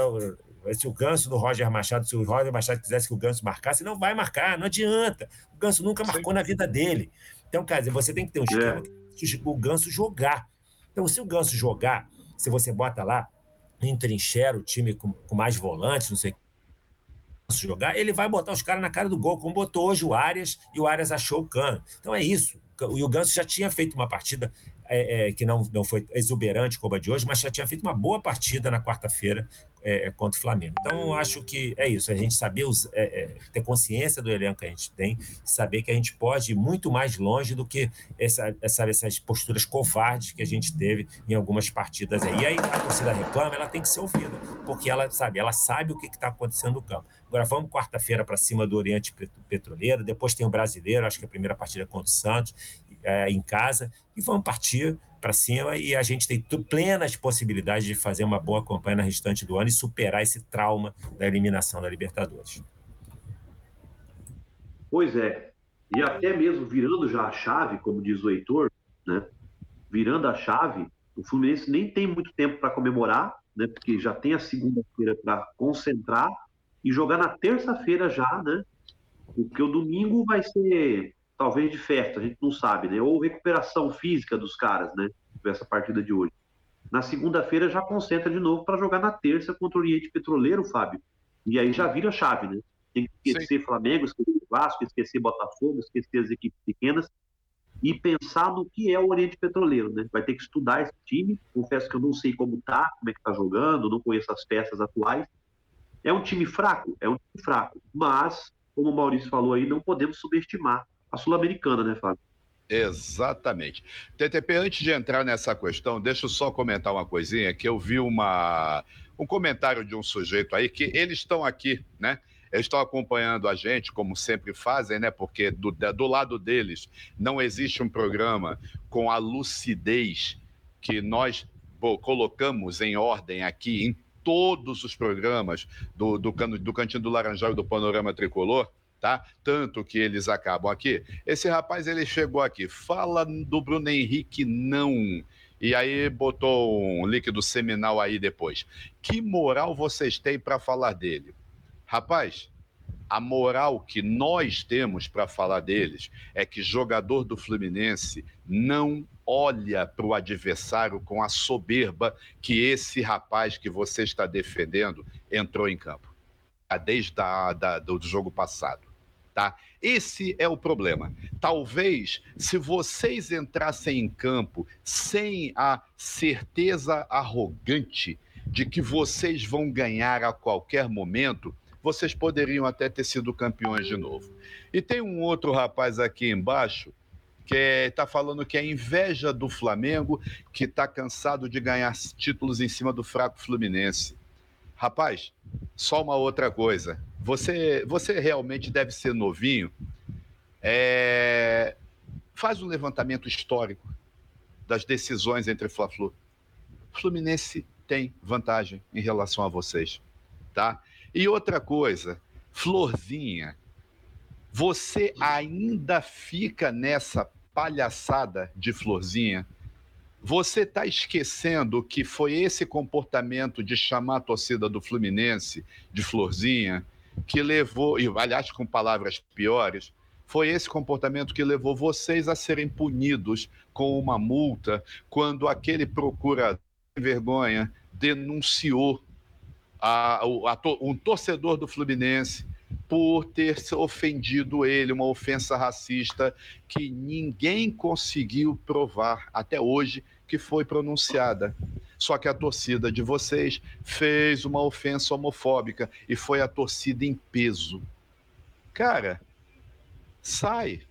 se o Ganso do Roger Machado, se o Roger Machado quisesse que o Ganso marcasse, não vai marcar, não adianta. O Ganso nunca marcou Sim. na vida dele. Então, cara, você tem que ter um esquema é. que o Ganso jogar. Então, se o Ganso jogar, se você bota lá, entrincheira o time com, com mais volantes, não sei jogar, ele vai botar os caras na cara do gol, como botou hoje o Arias, e o Arias achou o cano. Então é isso. E o Ganso já tinha feito uma partida é, é, que não, não foi exuberante como a de hoje, mas já tinha feito uma boa partida na quarta-feira é, é, contra o Flamengo. Então, acho que é isso, a gente saber os, é, é, ter consciência do elenco que a gente tem, saber que a gente pode ir muito mais longe do que essa, essa, essas posturas covardes que a gente teve em algumas partidas aí. E aí a torcida reclama, ela tem que ser ouvida, porque ela sabe, ela sabe o que está acontecendo no campo. Agora vamos quarta-feira para cima do Oriente Petroleiro, depois tem o Brasileiro, acho que a primeira partida é contra o Santos, é, em casa, e vamos partir para cima e a gente tem plenas possibilidades de fazer uma boa campanha no restante do ano e superar esse trauma da eliminação da Libertadores. Pois é. E até mesmo virando já a chave, como diz o Heitor, né? virando a chave, o Fluminense nem tem muito tempo para comemorar, né? porque já tem a segunda-feira para concentrar e jogar na terça-feira já, né? Porque o domingo vai ser talvez de festa, a gente não sabe, né? Ou recuperação física dos caras, né? Essa partida de hoje. Na segunda-feira já concentra de novo para jogar na terça contra o Oriente Petroleiro, Fábio. E aí já vira chave, né? Tem que esquecer Sim. Flamengo, esquecer Vasco, esquecer Botafogo, esquecer as equipes pequenas e pensar no que é o Oriente Petroleiro, né? Vai ter que estudar esse time. Confesso que eu não sei como tá, como é que tá jogando, não conheço as peças atuais. É um time fraco, é um time fraco, mas como o Maurício falou aí, não podemos subestimar a Sul-Americana, né, Fábio? Exatamente. TTP, antes de entrar nessa questão, deixa eu só comentar uma coisinha, que eu vi uma, um comentário de um sujeito aí, que eles estão aqui, né? Eles estão acompanhando a gente, como sempre fazem, né? Porque do, do lado deles não existe um programa com a lucidez que nós pô, colocamos em ordem aqui em todos os programas do, do, do Cantinho do Laranjal e do Panorama Tricolor tá? Tanto que eles acabam aqui. Esse rapaz, ele chegou aqui, fala do Bruno Henrique não. E aí botou um líquido seminal aí depois. Que moral vocês têm para falar dele? Rapaz, a moral que nós temos para falar deles é que jogador do Fluminense não olha para o adversário com a soberba que esse rapaz que você está defendendo entrou em campo. Desde a, da, do jogo passado tá? Esse é o problema. Talvez se vocês entrassem em campo sem a certeza arrogante de que vocês vão ganhar a qualquer momento, vocês poderiam até ter sido campeões de novo. E tem um outro rapaz aqui embaixo que está falando que é inveja do Flamengo, que está cansado de ganhar títulos em cima do fraco Fluminense. Rapaz, só uma outra coisa. Você, você realmente deve ser novinho. É... Faz um levantamento histórico das decisões entre Fla-Flu. Fluminense tem vantagem em relação a vocês, tá? E outra coisa, Florzinha, você ainda fica nessa palhaçada de Florzinha você está esquecendo que foi esse comportamento de chamar a torcida do Fluminense de florzinha que levou, e aliás com palavras piores, foi esse comportamento que levou vocês a serem punidos com uma multa quando aquele procurador sem vergonha denunciou a, a, um torcedor do Fluminense por ter ofendido ele, uma ofensa racista que ninguém conseguiu provar até hoje que foi pronunciada. Só que a torcida de vocês fez uma ofensa homofóbica e foi a torcida em peso. Cara, sai.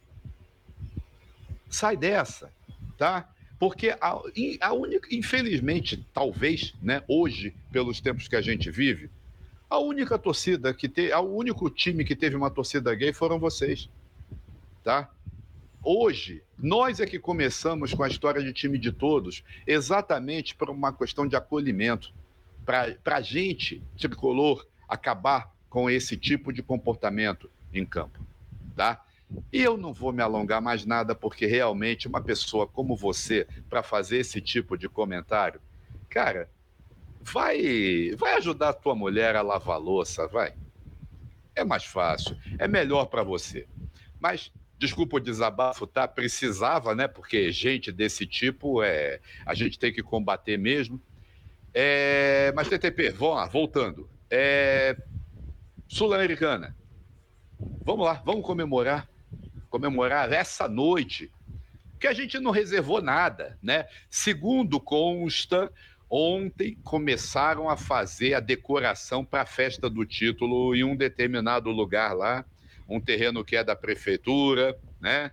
Sai dessa, tá? Porque a, a única, infelizmente, talvez, né, hoje, pelos tempos que a gente vive, a única torcida que teve, o único time que teve uma torcida gay foram vocês, tá? Hoje, nós é que começamos com a história de time de todos, exatamente por uma questão de acolhimento, para a gente, tricolor, acabar com esse tipo de comportamento em campo, tá? E eu não vou me alongar mais nada, porque realmente uma pessoa como você, para fazer esse tipo de comentário, cara, vai, vai ajudar a tua mulher a lavar louça, vai. É mais fácil, é melhor para você. Mas desculpa o desabafo, tá? Precisava, né? Porque gente desse tipo é a gente tem que combater mesmo. É, mas TTP, vamos lá, voltando. É, Sul-Americana. Vamos lá, vamos comemorar, comemorar essa noite, que a gente não reservou nada, né? Segundo consta, Ontem começaram a fazer a decoração para a festa do título em um determinado lugar lá, um terreno que é da prefeitura, né?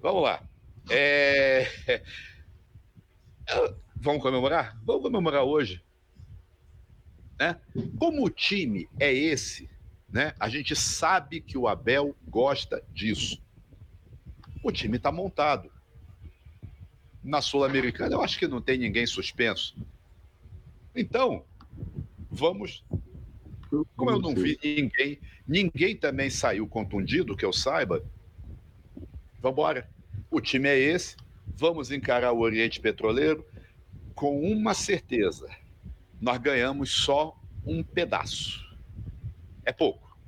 Vamos lá. É... <laughs> Vamos comemorar? Vamos comemorar hoje. Né? Como o time é esse, né? A gente sabe que o Abel gosta disso. O time está montado na Sul-Americana, eu acho que não tem ninguém suspenso. Então, vamos. Como eu não vi ninguém, ninguém também saiu contundido, que eu saiba. Vamos embora. O time é esse. Vamos encarar o Oriente Petroleiro com uma certeza: nós ganhamos só um pedaço. É pouco.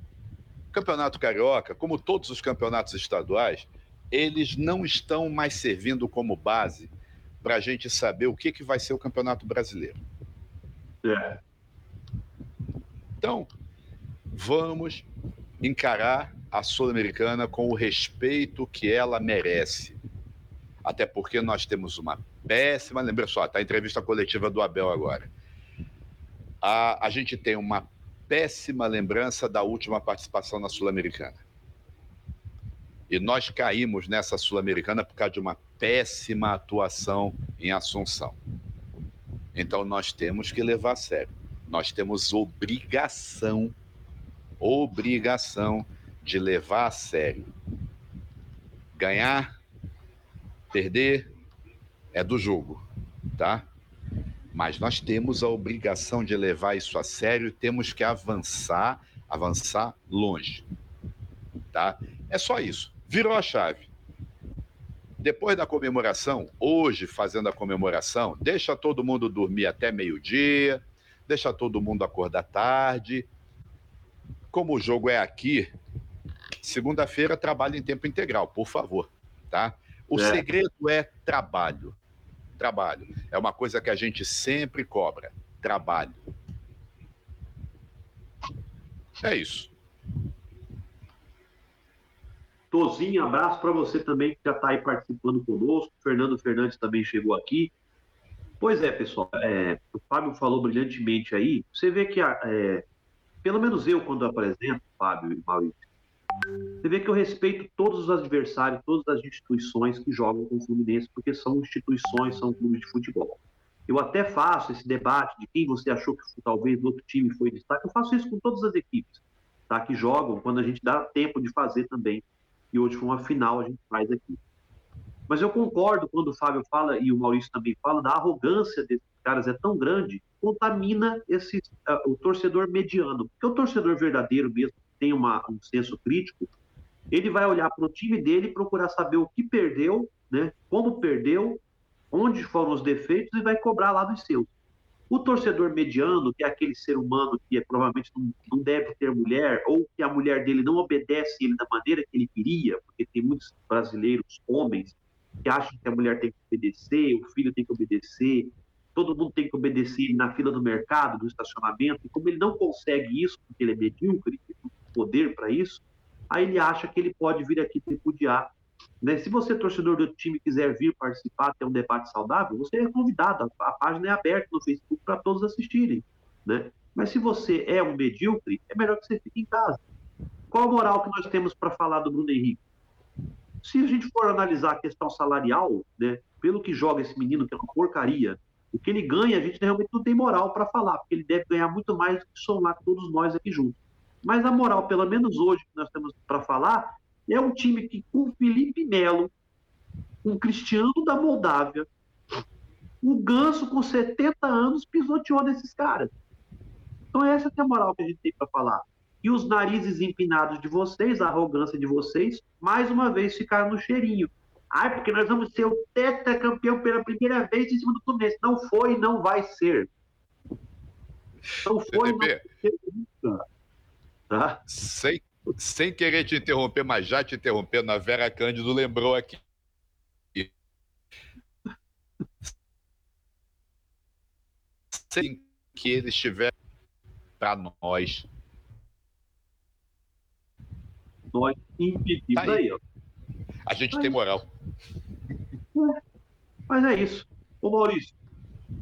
Campeonato Carioca, como todos os campeonatos estaduais, eles não estão mais servindo como base para a gente saber o que, que vai ser o Campeonato Brasileiro. É. Então, vamos encarar a Sul-Americana com o respeito que ela merece. Até porque nós temos uma péssima. Lembra só, tá a entrevista coletiva do Abel agora. A, a gente tem uma péssima lembrança da última participação na Sul-Americana. E nós caímos nessa Sul-Americana por causa de uma péssima atuação em Assunção. Então nós temos que levar a sério. Nós temos obrigação, obrigação de levar a sério. Ganhar, perder é do jogo, tá? Mas nós temos a obrigação de levar isso a sério e temos que avançar, avançar longe, tá? É só isso. Virou a chave. Depois da comemoração, hoje fazendo a comemoração, deixa todo mundo dormir até meio-dia, deixa todo mundo acordar tarde. Como o jogo é aqui, segunda-feira trabalho em tempo integral, por favor, tá? O é. segredo é trabalho. Trabalho. É uma coisa que a gente sempre cobra. Trabalho. É isso. Tozinho, abraço para você também que já está aí participando conosco. Fernando Fernandes também chegou aqui. Pois é, pessoal, é, o Fábio falou brilhantemente aí. Você vê que, é, pelo menos eu, quando apresento, Fábio e Maurício, você vê que eu respeito todos os adversários, todas as instituições que jogam com o Fluminense, porque são instituições, são clubes de futebol. Eu até faço esse debate de quem você achou que talvez outro time foi destaque. Eu faço isso com todas as equipes tá, que jogam, quando a gente dá tempo de fazer também e hoje foi uma final, a gente faz aqui. Mas eu concordo quando o Fábio fala, e o Maurício também fala, da arrogância desses caras é tão grande, contamina esse, uh, o torcedor mediano. Porque o torcedor verdadeiro mesmo, que tem uma, um senso crítico, ele vai olhar para o time dele e procurar saber o que perdeu, né, como perdeu, onde foram os defeitos e vai cobrar lá dos seus. O torcedor mediano, que é aquele ser humano que é, provavelmente não, não, deve ter mulher, ou que a mulher dele não obedece ele da maneira que ele queria, porque tem muitos brasileiros, homens, que acham que a mulher tem que obedecer, o filho tem que obedecer, todo mundo tem que obedecer na fila do mercado, do estacionamento, e como ele não consegue isso, porque ele é medíocre, tem poder para isso, aí ele acha que ele pode vir aqui tripudiar né? Se você, torcedor do time, quiser vir participar, ter um debate saudável, você é convidado. A, a página é aberta no Facebook para todos assistirem. Né? Mas se você é um medíocre, é melhor que você fique em casa. Qual a moral que nós temos para falar do Bruno Henrique? Se a gente for analisar a questão salarial, né, pelo que joga esse menino, que é uma porcaria, o que ele ganha, a gente realmente não tem moral para falar, porque ele deve ganhar muito mais do que somar todos nós aqui juntos. Mas a moral, pelo menos hoje, que nós temos para falar, é um time que, com Felipe Melo, com Cristiano da Moldávia, o Ganso, com 70 anos, pisoteou nesses caras. Então, essa é a moral que a gente tem para falar. E os narizes empinados de vocês, a arrogância de vocês, mais uma vez ficaram no cheirinho. Ai, porque nós vamos ser o tetracampeão pela primeira vez em cima do Fluminense. Não foi e não vai ser. Não foi não vai ser nunca. Tá? Sei sem querer te interromper, mas já te interrompendo, a Vera Cândido lembrou aqui. Sem que eles estiver para nós. Nós impedimos tá aí. aí. A gente tem moral. É. Mas é isso. Ô Maurício,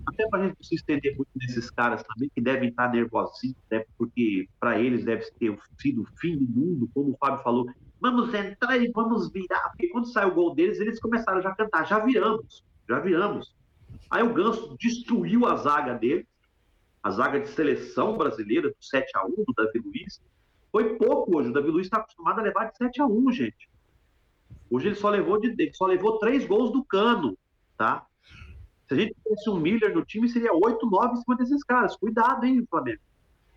até para a gente se estender muito nesses caras também, que devem estar nervosinhos, né? porque para eles deve ter sido o fim do mundo, como o Fábio falou, vamos entrar e vamos virar, porque quando sai o gol deles, eles começaram já a cantar, já viramos, já viramos. Aí o Ganso destruiu a zaga deles, a zaga de seleção brasileira, do 7 a 1 do Davi Luiz. Foi pouco hoje, o Davi Luiz está acostumado a levar de 7 a 1 gente. Hoje ele só levou, de, ele só levou três gols do cano, tá? Se a gente tivesse um Miller no time, seria 8, 9 em cima desses caras. Cuidado, hein, Flamengo.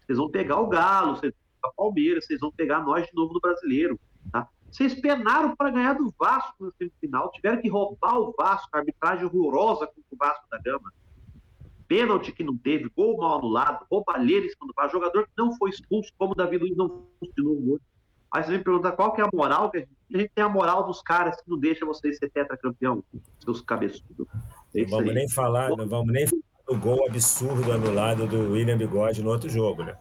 Vocês vão pegar o Galo, vocês vão pegar o Palmeiras, vocês vão pegar nós de novo no brasileiro. Tá? Vocês penaram para ganhar do Vasco no semifinal, tiveram que roubar o Vasco, a arbitragem horrorosa com o Vasco da Gama. Pênalti que não teve, gol mal anulado, roubalheira em cima do Vasco, jogador que não foi expulso, como o Davi Luiz não foi de novo hoje. Aí você me pergunta qual que é a moral que a gente, a gente tem a moral dos caras que não deixa vocês ser tetracampeão, seus cabeçudos. É não vamos aí. nem falar, não vamos nem falar do gol absurdo anulado do William Bigode no outro jogo, né?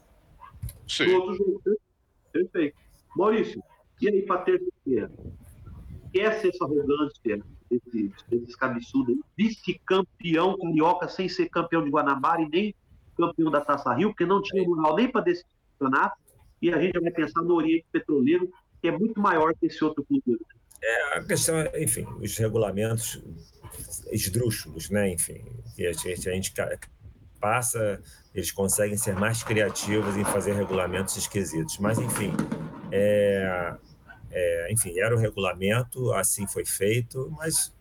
Sim. No outro jogo, perfeito. Maurício, e aí para terça-feira? esquece essa arrogância desses, desses cabeçudos. Vice-campeão carioca sem ser campeão de Guanabara e nem campeão da Taça Rio, porque não tinha moral nem para desse campeonato. E a gente vai pensar no Oriente Petroleiro, que é muito maior que esse outro clube. É, a questão, enfim, os regulamentos esdrúxulos, né? Enfim, que a gente, a gente passa, eles conseguem ser mais criativos em fazer regulamentos esquisitos. Mas, enfim, é, é, enfim, era o regulamento, assim foi feito, mas,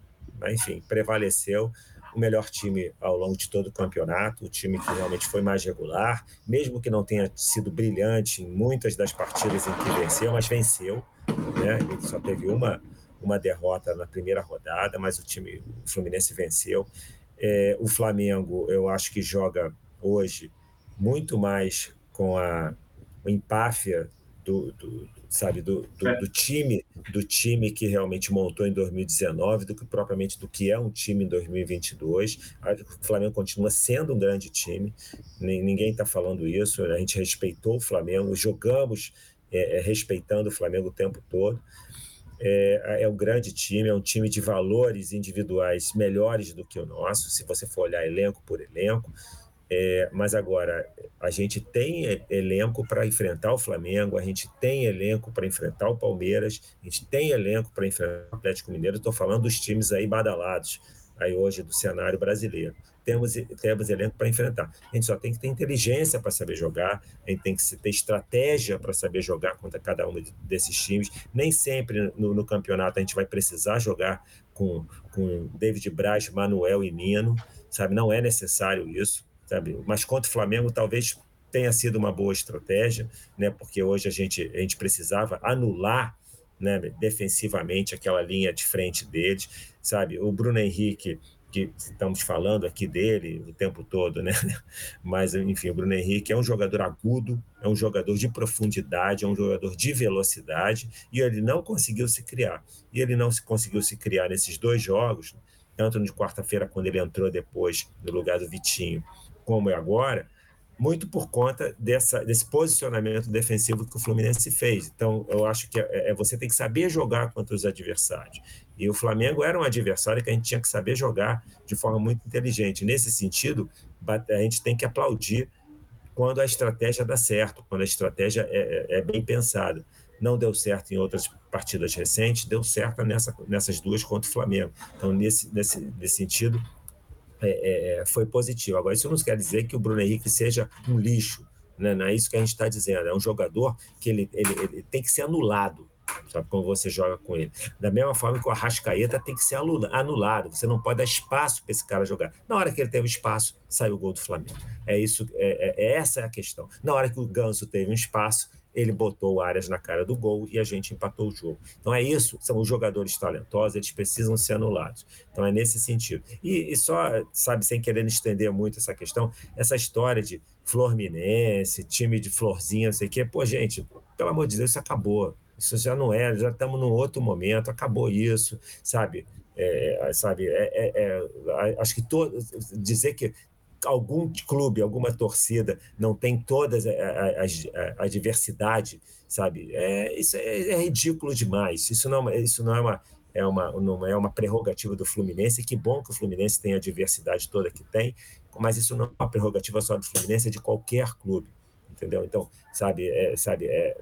enfim, prevaleceu o melhor time ao longo de todo o campeonato, o time que realmente foi mais regular, mesmo que não tenha sido brilhante em muitas das partidas em que venceu, mas venceu, né? Ele só teve uma uma derrota na primeira rodada, mas o time o Fluminense venceu. É, o Flamengo, eu acho que joga hoje muito mais com a, a empáfia do, do, sabe do, do, é. do, time do time que realmente montou em 2019 do que propriamente do que é um time em 2022 o Flamengo continua sendo um grande time ninguém está falando isso a gente respeitou o Flamengo jogamos é, é, respeitando o Flamengo o tempo todo é, é um grande time, é um time de valores individuais melhores do que o nosso, se você for olhar elenco por elenco. É, mas agora, a gente tem elenco para enfrentar o Flamengo, a gente tem elenco para enfrentar o Palmeiras, a gente tem elenco para enfrentar o Atlético Mineiro. Estou falando dos times aí badalados, aí hoje do cenário brasileiro temos, temos elenco para enfrentar. A gente só tem que ter inteligência para saber jogar, a gente tem que ter estratégia para saber jogar contra cada um desses times. Nem sempre no, no, campeonato a gente vai precisar jogar com, com David Braz, Manuel e Nino, sabe? Não é necessário isso, sabe? Mas contra o Flamengo talvez tenha sido uma boa estratégia, né? Porque hoje a gente, a gente precisava anular né, defensivamente aquela linha de frente deles, sabe? O Bruno Henrique que estamos falando aqui dele o tempo todo, né? <laughs> Mas, enfim, o Bruno Henrique é um jogador agudo, é um jogador de profundidade, é um jogador de velocidade, e ele não conseguiu se criar. E ele não se conseguiu se criar nesses dois jogos, tanto de quarta-feira, quando ele entrou depois no lugar do Vitinho, como é agora, muito por conta dessa, desse posicionamento defensivo que o Fluminense fez. Então, eu acho que é, é, você tem que saber jogar contra os adversários. E o Flamengo era um adversário que a gente tinha que saber jogar de forma muito inteligente. Nesse sentido, a gente tem que aplaudir quando a estratégia dá certo, quando a estratégia é, é, é bem pensada. Não deu certo em outras partidas recentes, deu certo nessa, nessas duas contra o Flamengo. Então, nesse, nesse, nesse sentido, é, é, é, foi positivo. Agora, isso não quer dizer que o Bruno Henrique seja um lixo, né? não é isso que a gente está dizendo. É um jogador que ele, ele, ele tem que ser anulado, sabe, quando você joga com ele. Da mesma forma que o Arrascaeta tem que ser anulado, você não pode dar espaço para esse cara jogar. Na hora que ele teve espaço, saiu o gol do Flamengo. É isso, é, é, é essa é a questão. Na hora que o Ganso teve um espaço, ele botou o Arias na cara do gol e a gente empatou o jogo. Então é isso, são os jogadores talentosos, eles precisam ser anulados. Então é nesse sentido. E, e só, sabe, sem querer estender muito essa questão, essa história de Fluminense, time de florzinha, não sei o quê, pô, gente, pelo amor de Deus, isso acabou. Isso já não é, já estamos num outro momento, acabou isso, sabe? É, sabe, é, é, é acho que todo, dizer que algum clube, alguma torcida não tem toda a, a, a, diversidade, sabe? É, isso é, é, ridículo demais. Isso não, isso não é uma é uma não é uma prerrogativa do Fluminense. Que bom que o Fluminense tem a diversidade toda que tem, mas isso não é uma prerrogativa só do Fluminense, é de qualquer clube entendeu? Então, sabe, é, sabe, é,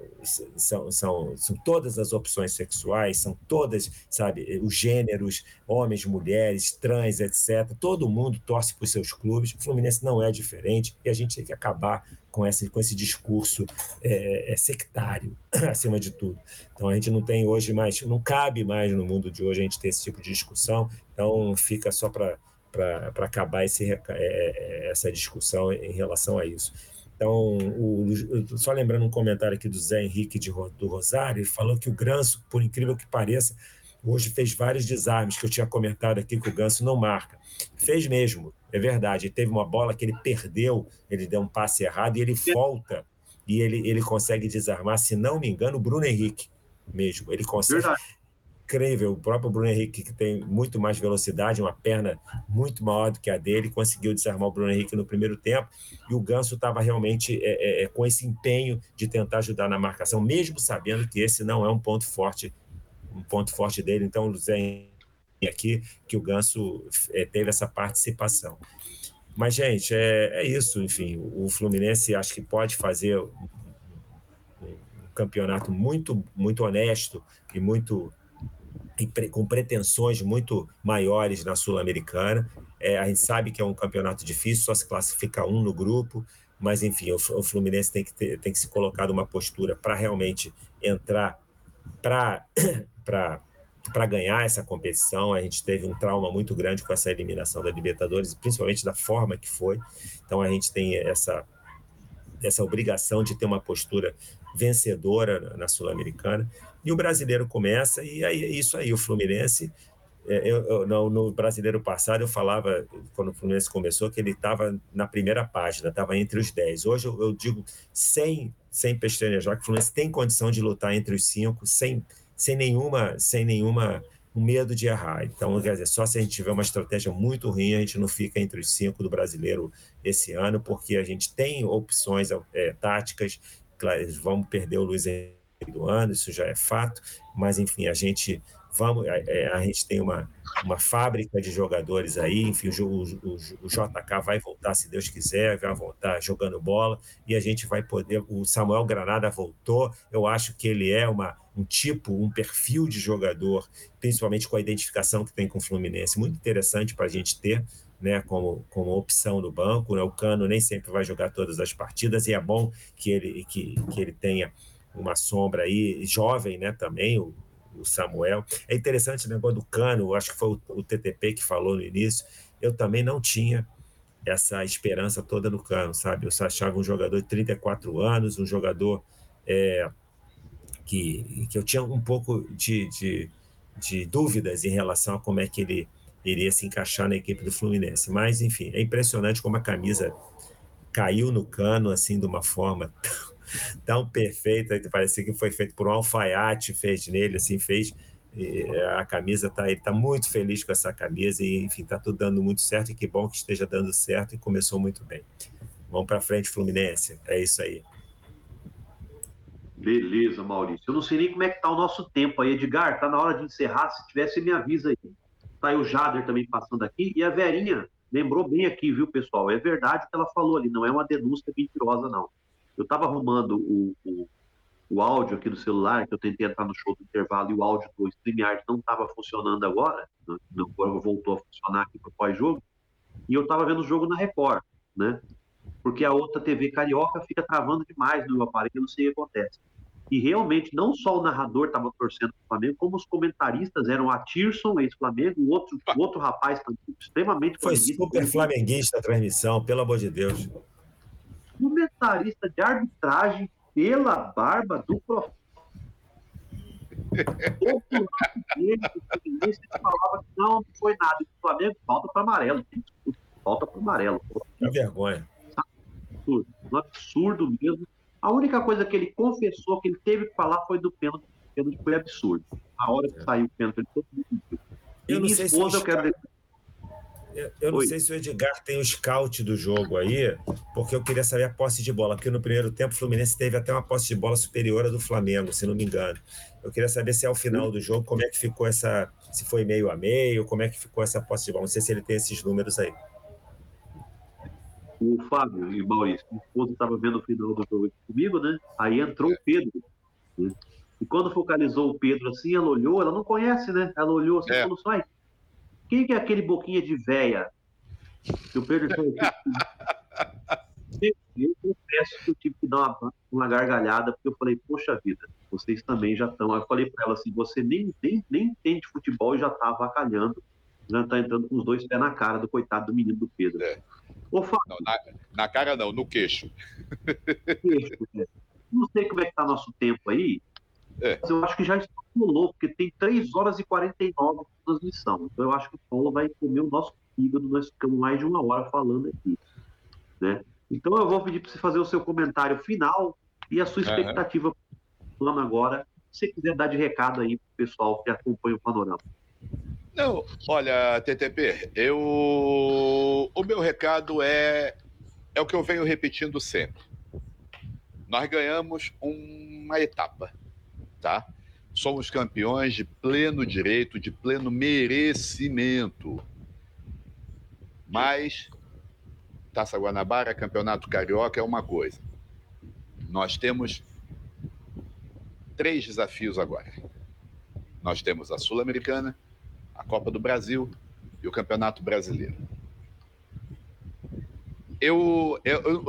são, são, são todas as opções sexuais, são todas, sabe, os gêneros, homens, mulheres, trans, etc. Todo mundo torce para os seus clubes. O Fluminense não é diferente e a gente tem que acabar com esse, com esse discurso é, é, sectário, <clears throat> acima de tudo. Então, a gente não tem hoje mais, não cabe mais no mundo de hoje a gente ter esse tipo de discussão. Então, fica só para para acabar esse, é, é, essa discussão em relação a isso. Então, o, só lembrando um comentário aqui do Zé Henrique de, do Rosário, ele falou que o Ganso, por incrível que pareça, hoje fez vários desarmes que eu tinha comentado aqui que o Ganso não marca. Fez mesmo, é verdade. Ele teve uma bola que ele perdeu, ele deu um passe errado e ele volta e ele, ele consegue desarmar, se não me engano, o Bruno Henrique mesmo. Ele consegue. Verdade incrível. O próprio Bruno Henrique, que tem muito mais velocidade, uma perna muito maior do que a dele, conseguiu desarmar o Bruno Henrique no primeiro tempo. E o Ganso estava realmente é, é, é, com esse empenho de tentar ajudar na marcação, mesmo sabendo que esse não é um ponto forte um ponto forte dele. Então, o Zé aqui que o Ganso é, teve essa participação. Mas, gente, é, é isso. Enfim, o Fluminense acho que pode fazer um, campeonato muito, muito honesto e muito com pretensões muito maiores na Sul-Americana. É, a gente sabe que é um campeonato difícil, só se classifica um no grupo, mas enfim, o, o Fluminense tem que, ter, tem que se colocar numa postura para realmente entrar para <coughs> para ganhar essa competição. A gente teve um trauma muito grande com essa eliminação da Libertadores, principalmente da forma que foi. Então a gente tem essa essa obrigação de ter uma postura vencedora na Sul-Americana. E o brasileiro começa, e aí é isso aí, o Fluminense. É, eu, eu, no, no, brasileiro passado, eu falava, quando o Fluminense começou, que ele estava na primeira página, estava entre os 10. Hoje eu, eu, digo, sem, sem pestanejar, que o Fluminense tem condição de lutar entre os cinco, sem, sem nenhuma, sem nenhuma um medo de errar. Então, quer dizer, só se a gente tiver uma estratégia muito ruim, a gente não fica entre os cinco do brasileiro esse ano, porque a gente tem opções é, táticas. Claro, vamos perder o Luiz Henrique do ano, isso já é fato, mas enfim, a gente vamos, a, é, a gente tem uma, uma fábrica de jogadores aí, enfim, o, o, o, JK vai voltar, se Deus quiser, vai voltar jogando bola, e a gente vai poder, o Samuel Granada voltou, eu acho que ele é uma, um tipo, um perfil de jogador, principalmente com a identificação que tem com o Fluminense, muito interessante para a gente ter, né, como, como opção no banco, né? o Cano nem sempre vai jogar todas as partidas, e é bom que ele, que, que ele tenha uma sombra aí, jovem, né, também, o, o Samuel. É interessante o negócio do Cano, acho que foi o, o, TTP que falou no início, eu também não tinha essa esperança toda no Cano, sabe? Eu achava um jogador de 34 anos, um jogador é, que, que eu tinha um pouco de, de, de dúvidas em relação a como é que ele iria se encaixar na equipe do Fluminense. Mas, enfim, é impressionante como a camisa caiu no cano assim de uma forma tão perfeita, parecia que foi feito por um alfaiate, fez nele, assim, fez. a camisa tá, ele está muito feliz com essa camisa e, enfim, está tudo dando muito certo e que bom que esteja dando certo e começou muito bem. Vamos para frente, Fluminense. É isso aí. Beleza, Maurício. Eu não sei nem como é que tá o nosso tempo aí, Edgar. Tá na hora de encerrar. Se tivesse, me avisa aí. Tá aí o Jader também passando aqui. E a Verinha lembrou bem aqui, viu, pessoal? É verdade que ela falou ali, não é uma denúncia mentirosa, não. Eu estava arrumando o, o, o, áudio aqui do celular, que eu tentei entrar no show do intervalo e o áudio do StreamYard não estava funcionando agora, não, agora voltou a funcionar aqui para o pós-jogo, e eu estava vendo o jogo na Record, né? Porque a outra TV carioca fica travando demais no meu aparelho, eu não sei o que acontece. E realmente, não só o narrador estava torcendo para o Flamengo, como os comentaristas eram a Tirson, ex-Flamengo, o outro, outro rapaz extremamente Foi super flamenguista a transmissão, pelo amor de Deus comentarista de arbitragem pela barba do profeta. Lado dele, o falava que não, não foi nada. O Flamengo falta para amarelo. Falta para amarelo. Que vergonha. Absurdo, um absurdo mesmo. A única coisa que ele confessou que ele teve que falar foi do pênalti. O pênalti foi absurdo. A hora que saiu o pênalti, ele todo mundo viu. Eu não sei esposa, se eu quero eu não Oi. sei se o Edgar tem o scout do jogo aí, porque eu queria saber a posse de bola, porque no primeiro tempo o Fluminense teve até uma posse de bola superior à do Flamengo, se não me engano. Eu queria saber se ao final do jogo, como é que ficou essa. Se foi meio a meio, como é que ficou essa posse de bola. Não sei se ele tem esses números aí. O Fábio e o Maurício, o esposa estava vendo o final do jogo comigo, né? Aí entrou o Pedro. Né? E quando focalizou o Pedro assim, ela olhou, ela não conhece, né? Ela olhou assim e é. falou assim: quem que é aquele boquinha de véia? Que o Pedro <laughs> Eu confesso que eu tive que dar uma, uma, gargalhada, porque eu falei, poxa vida, vocês também já estão. Eu falei para ela assim: você nem, nem, nem entende futebol e já tá avacalhando, já tá entrando com os dois pés na cara do coitado do menino do Pedro. É. Ô, Fábio, não, na, na, cara não, no queixo. queixo é. Não sei como é que tá nosso tempo aí, é. Eu acho que já estimulou, porque tem 3 horas e 49 de transmissão. Então eu acho que o Paulo vai comer o nosso fígado, nós ficamos mais de uma hora falando aqui. Né? Então eu vou pedir para você fazer o seu comentário final e a sua expectativa uhum. plano agora. Se você quiser dar de recado aí para o pessoal que acompanha o panorama. Não, olha, TTP, eu o meu recado é é o que eu venho repetindo sempre. Nós ganhamos uma etapa tá? somos campeões de pleno direito, de pleno merecimento. Mas Taça Guanabara, Campeonato Carioca é uma coisa. Nós temos três desafios agora. Nós temos a Sul-Americana, a Copa do Brasil e o Campeonato Brasileiro. Eu, eu, eu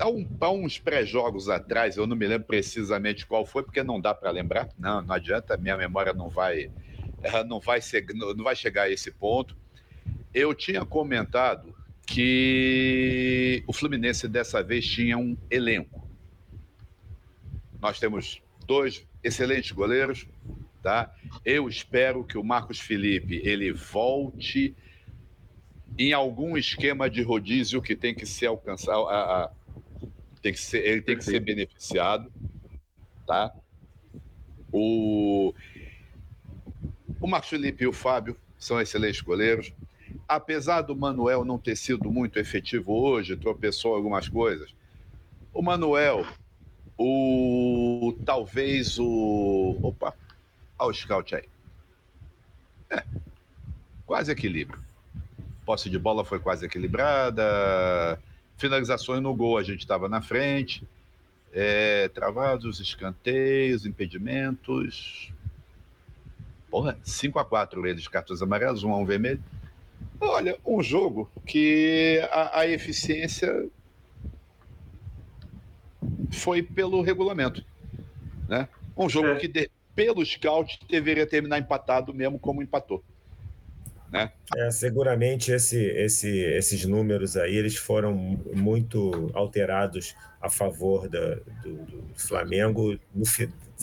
há, um, há, uns pré-jogos atrás, eu não me lembro precisamente qual foi, porque não dá para lembrar. Não, não adianta, minha memória não vai, não vai, ser, não vai chegar a esse ponto. Eu tinha comentado que o Fluminense dessa vez tinha um elenco. Nós temos dois excelentes goleiros, tá? Eu espero que o Marcos Felipe ele volte em algum esquema de rodízio que tem que ser alcançado, a, a, tem que ser, ele tem que ser beneficiado, tá? O, o Marcos Felipe e o Fábio são excelentes goleiros. Apesar do Manuel não ter sido muito efetivo hoje, tropeçou algumas coisas. O Manuel, o talvez o opa, olha o scout aí. É, quase equilíbrio. Posse de bola foi quase equilibrada. Finalizações no gol, a gente estava na frente. É, travados, escanteios, impedimentos. Porra, 5 a 4 eles, cartões amarelos, 1 a 1 vermelho. Olha, um jogo que a, a eficiência foi pelo regulamento. Né? Um jogo é. que, de, pelo scout, deveria terminar empatado mesmo como empatou. Né? É, seguramente esse, esse, esses números aí eles foram muito alterados a favor da, do, do, Flamengo no,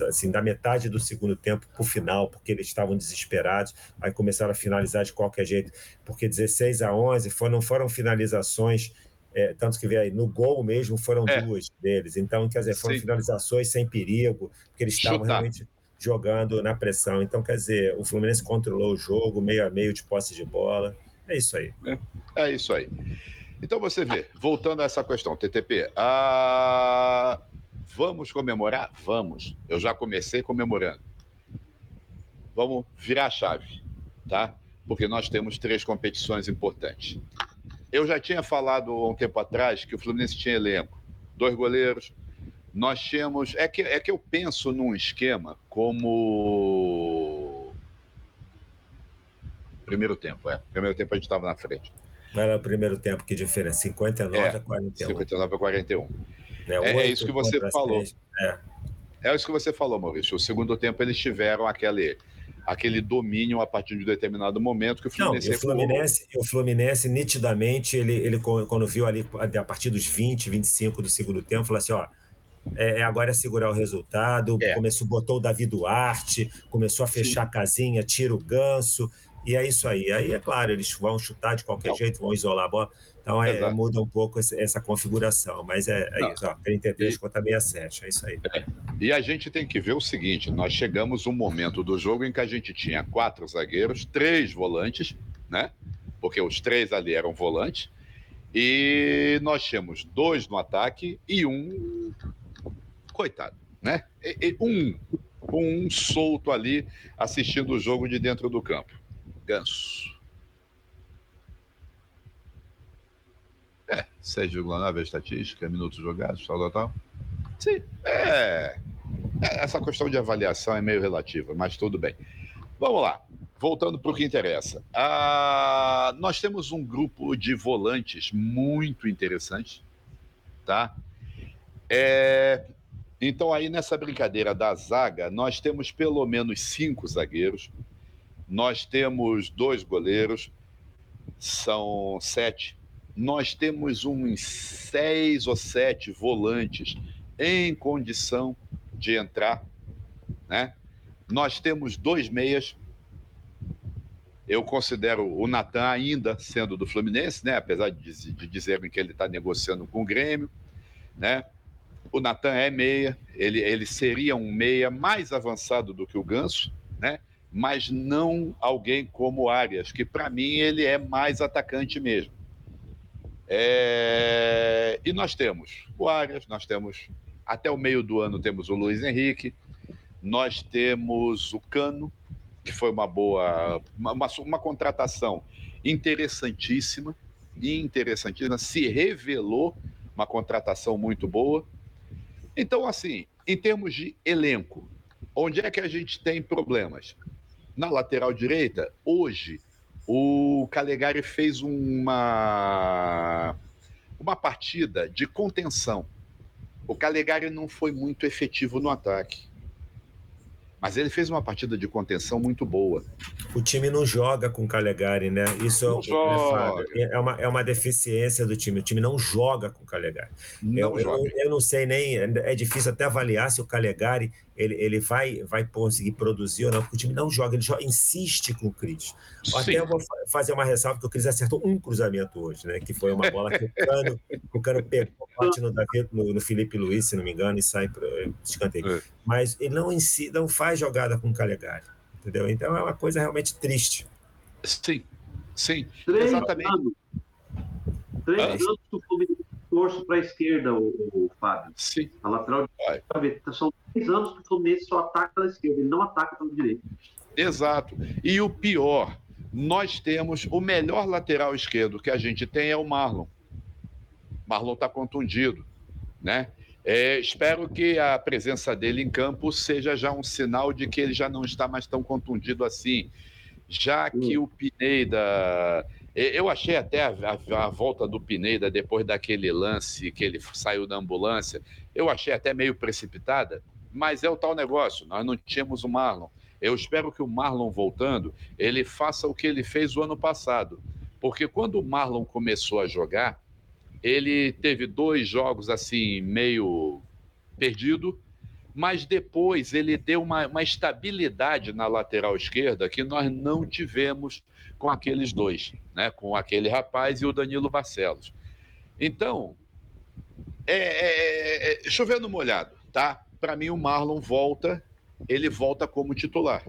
assim, da metade do segundo tempo para o final, porque eles estavam desesperados, aí começaram a finalizar de qualquer jeito, porque 16 a 11 foram, não foram finalizações, é, tanto que vê aí, no gol mesmo foram é. duas deles, então, quer dizer, foram Sim. finalizações sem perigo, porque eles estavam realmente jogando na pressão. Então, quer dizer, o Fluminense controlou o jogo, meio a meio de posse de bola. É isso aí. É, é isso aí. Então você vê, voltando a essa questão, TTP, a... vamos comemorar? Vamos. Eu já comecei comemorando. Vamos virar a chave, tá? Porque nós temos três competições importantes. Eu já tinha falado um tempo atrás que o Fluminense tinha elenco, dois goleiros, nós tínhamos. É que, é que eu penso num esquema como. Primeiro tempo, é. Primeiro tempo a gente estava na frente. Não era o primeiro tempo, que diferença? 59 é, a 41. 59 a 41. É, é, é isso que você falou. É. é isso que você falou, Maurício. O segundo tempo eles tiveram aquele, aquele domínio a partir de um determinado momento que o Fluminense. Não, o Fluminense, o Fluminense nitidamente, ele, ele, quando viu ali a partir dos 20, 25 do segundo tempo, falou assim: ó é, é, agora é segurar o resultado. É. Começou, botou o Davi Duarte, começou a fechar Sim. a casinha, tira o ganso, e é isso aí. Aí, é claro, eles vão chutar de qualquer Não. jeito, vão isolar a bola. Então, é, muda um pouco essa configuração. Mas é, é isso, ó, 33 e... contra 67, é isso aí. É. E a gente tem que ver o seguinte: nós chegamos um momento do jogo em que a gente tinha quatro zagueiros, três volantes, né? Porque os três ali eram volantes. E nós tínhamos dois no ataque e um coitado, né? Um, um solto ali assistindo o jogo de dentro do campo. Ganso. É, 6,9 a estatística, minutos jogados, tal, tal, tal. Sim, é, é. Essa questão de avaliação é meio relativa, mas tudo bem. Vamos lá, voltando para o que interessa. Ah, nós temos um grupo de volantes muito interessante, tá? É, então, aí nessa brincadeira da zaga, nós temos pelo menos cinco zagueiros, nós temos dois goleiros, são sete. Nós temos uns seis ou sete volantes em condição de entrar, né? Nós temos dois meias. Eu considero o Natan ainda sendo do Fluminense, né? Apesar de, de dizerem que ele está negociando com o Grêmio, né? O Natan é meia, ele, ele seria um meia mais avançado do que o Ganso, né? mas não alguém como Arias, que para mim ele é mais atacante mesmo. É... E nós temos o Arias, nós temos, até o meio do ano, temos o Luiz Henrique, nós temos o Cano, que foi uma boa, uma, uma, uma contratação interessantíssima, interessantíssima, se revelou uma contratação muito boa. Então, assim, em termos de elenco, onde é que a gente tem problemas? Na lateral direita, hoje, o Calegari fez uma, uma partida de contenção. O Calegari não foi muito efetivo no ataque. Mas ele fez uma partida de contenção muito boa. O time não joga com Calegari, né? Isso é, joga. é, uma, é uma deficiência do time. O time não joga com Calegari. Não eu, joga. Eu, eu, não sei nem. É difícil até avaliar se o Calegari ele, ele vai, vai conseguir produzir ou não, porque o time não joga, ele joga, insiste com o Cris. Até eu vou fazer uma ressalva que o Cris acertou um cruzamento hoje, né? Que foi uma bola que o Cano, o Cano pegou, no, David, no, no Felipe Luiz, se não me engano, e sai para escanteio. É. Mas ele não, si, não faz jogada com o Calegari, entendeu? Então é uma coisa realmente triste. Sim, sim, Três exatamente. Anos. Três anos que o Fluminense torce para a esquerda, o, o, Fábio. Sim. A lateral direita. São três anos que o Fluminense só ataca pela esquerda, ele não ataca pela direita. Exato. E o pior, nós temos o melhor lateral esquerdo que a gente tem é o Marlon. Marlon está contundido, né? É, espero que a presença dele em campo seja já um sinal de que ele já não está mais tão contundido assim, já que hum. o Pineda eu achei até a, a, a, volta do Pineda depois daquele lance que ele saiu da ambulância, eu achei até meio precipitada, mas é o tal negócio, nós não tínhamos o Marlon. Eu espero que o Marlon voltando, ele faça o que ele fez o ano passado. Porque quando o Marlon começou a jogar, ele teve dois jogos assim, meio perdido, mas depois ele deu uma, uma estabilidade na lateral esquerda que nós não tivemos com aqueles dois, né? com aquele rapaz e o Danilo Barcelos. Então, é, é, é, é chovendo molhado, tá? Para mim, o Marlon volta, ele volta como titular.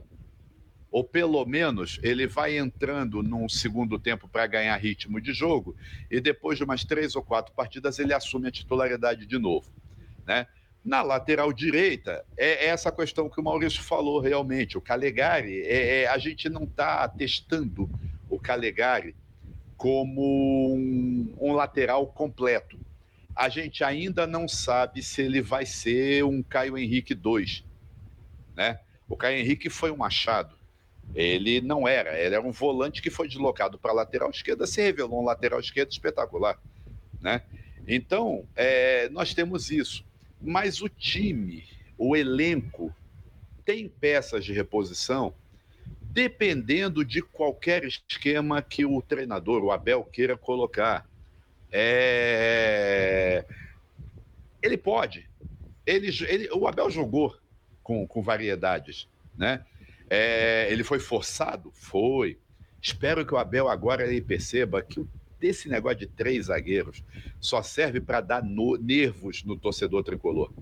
Ou pelo menos ele vai entrando num segundo tempo para ganhar ritmo de jogo e depois de umas três ou quatro partidas ele assume a titularidade de novo, né? Na lateral direita, é, é essa questão que o Maurício falou realmente. O Calegari, é, é a gente não está testando o Calegari como um, um, lateral completo. A gente ainda não sabe se ele vai ser um Caio Henrique 2. Né? O Caio Henrique foi um achado. Ele não era, ele era um volante que foi deslocado para a lateral esquerda, se revelou um lateral esquerdo espetacular. Né? Então, é, nós temos isso mas o time, o elenco, tem peças de reposição dependendo de qualquer esquema que o treinador, o Abel, queira colocar. É... Ele pode. Ele, ele, o Abel jogou com, com variedades, né? É, ele foi forçado? Foi. Espero que o Abel agora ele perceba que desse negócio de três zagueiros só serve para dar no, nervos no torcedor tricolor.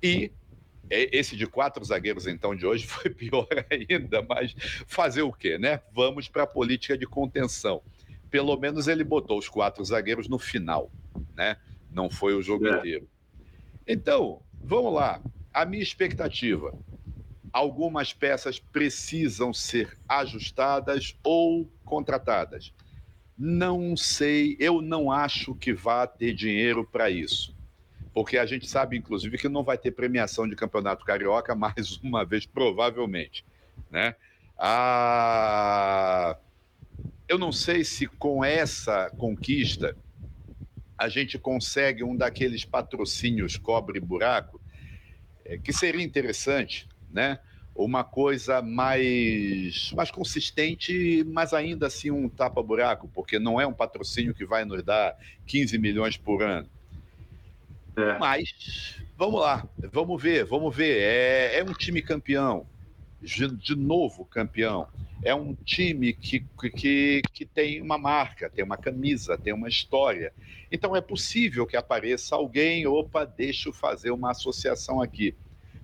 E esse de quatro zagueiros, então, de hoje <laughs> foi pior ainda, mas fazer o quê, né? Vamos para a política de contenção. Pelo menos ele botou os quatro zagueiros no final, né? Não foi o jogo é. inteiro. Então, vamos lá. A minha expectativa: algumas peças precisam ser ajustadas ou contratadas. Não sei, eu não acho que vá ter dinheiro para isso. Porque a gente sabe, inclusive, que não vai ter premiação de campeonato carioca <laughs> mais uma vez, provavelmente. Né? Ah, eu não sei se com essa conquista a gente consegue um daqueles patrocínios cobre-buraco, é, que seria interessante, né? Uma coisa mais, mais consistente, mas ainda assim um tapa-buraco, porque não é um patrocínio que vai nos dar 15 milhões por ano. É. Mas vamos lá, vamos ver, vamos ver. É, é um time campeão, de, de, novo campeão. É um time que, que, que tem uma marca, tem uma camisa, tem uma história. Então é possível que apareça alguém, opa, deixa eu fazer uma associação aqui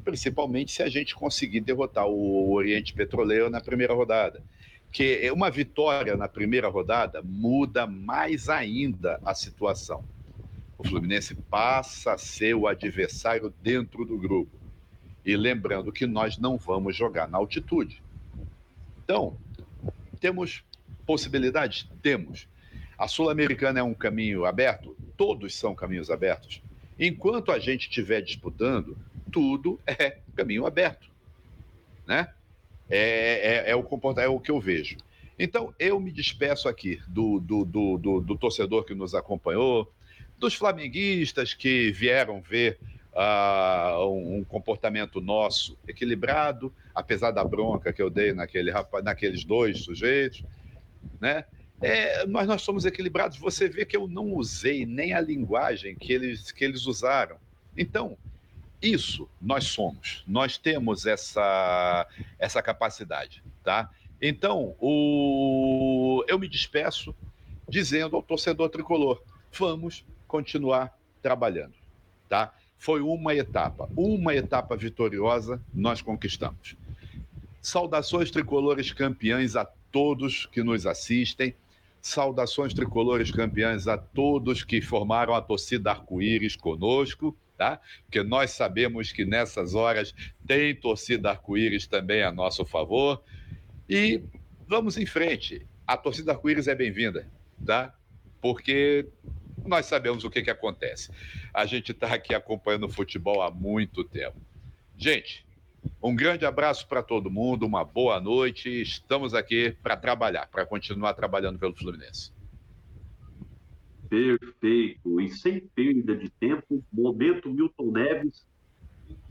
principalmente se a gente conseguir derrotar o Oriente Petroleiro na primeira rodada. Que uma vitória na primeira rodada muda mais ainda a situação. O Fluminense passa a ser o adversário dentro do grupo. E lembrando que nós não vamos jogar na altitude. Então, temos possibilidades? Temos. A Sul-Americana é um caminho aberto? Todos são caminhos abertos. Enquanto a gente estiver disputando, tudo é caminho aberto. Né? É, é, é, o comportamento, é o que eu vejo. Então, eu me despeço aqui do, do, do, do, do torcedor que nos acompanhou, dos flamenguistas que vieram ver uh, um comportamento nosso equilibrado, apesar da bronca que eu dei naquele, naqueles dois sujeitos, né? É, mas nós somos equilibrados. Você vê que eu não usei nem a linguagem que eles, que eles usaram. Então, isso nós somos. Nós temos essa, essa capacidade, tá? Então, o... eu me despeço dizendo ao torcedor tricolor: vamos continuar trabalhando, tá? Foi uma etapa, uma etapa vitoriosa nós conquistamos. Saudações tricolores campeãs a todos que nos assistem. Saudações tricolores campeãs a todos que formaram a torcida arco-íris conosco, tá? Porque nós sabemos que nessas horas tem torcida arco-íris também a nosso favor. E vamos em frente. A torcida arco-íris é bem-vinda, tá? Porque nós sabemos o que, que acontece. A gente está aqui acompanhando o futebol há muito tempo. Gente, um grande abraço para todo mundo, uma boa noite. Estamos aqui para trabalhar, para continuar trabalhando pelo Fluminense. Perfeito. E sem perda de tempo, momento Milton Neves,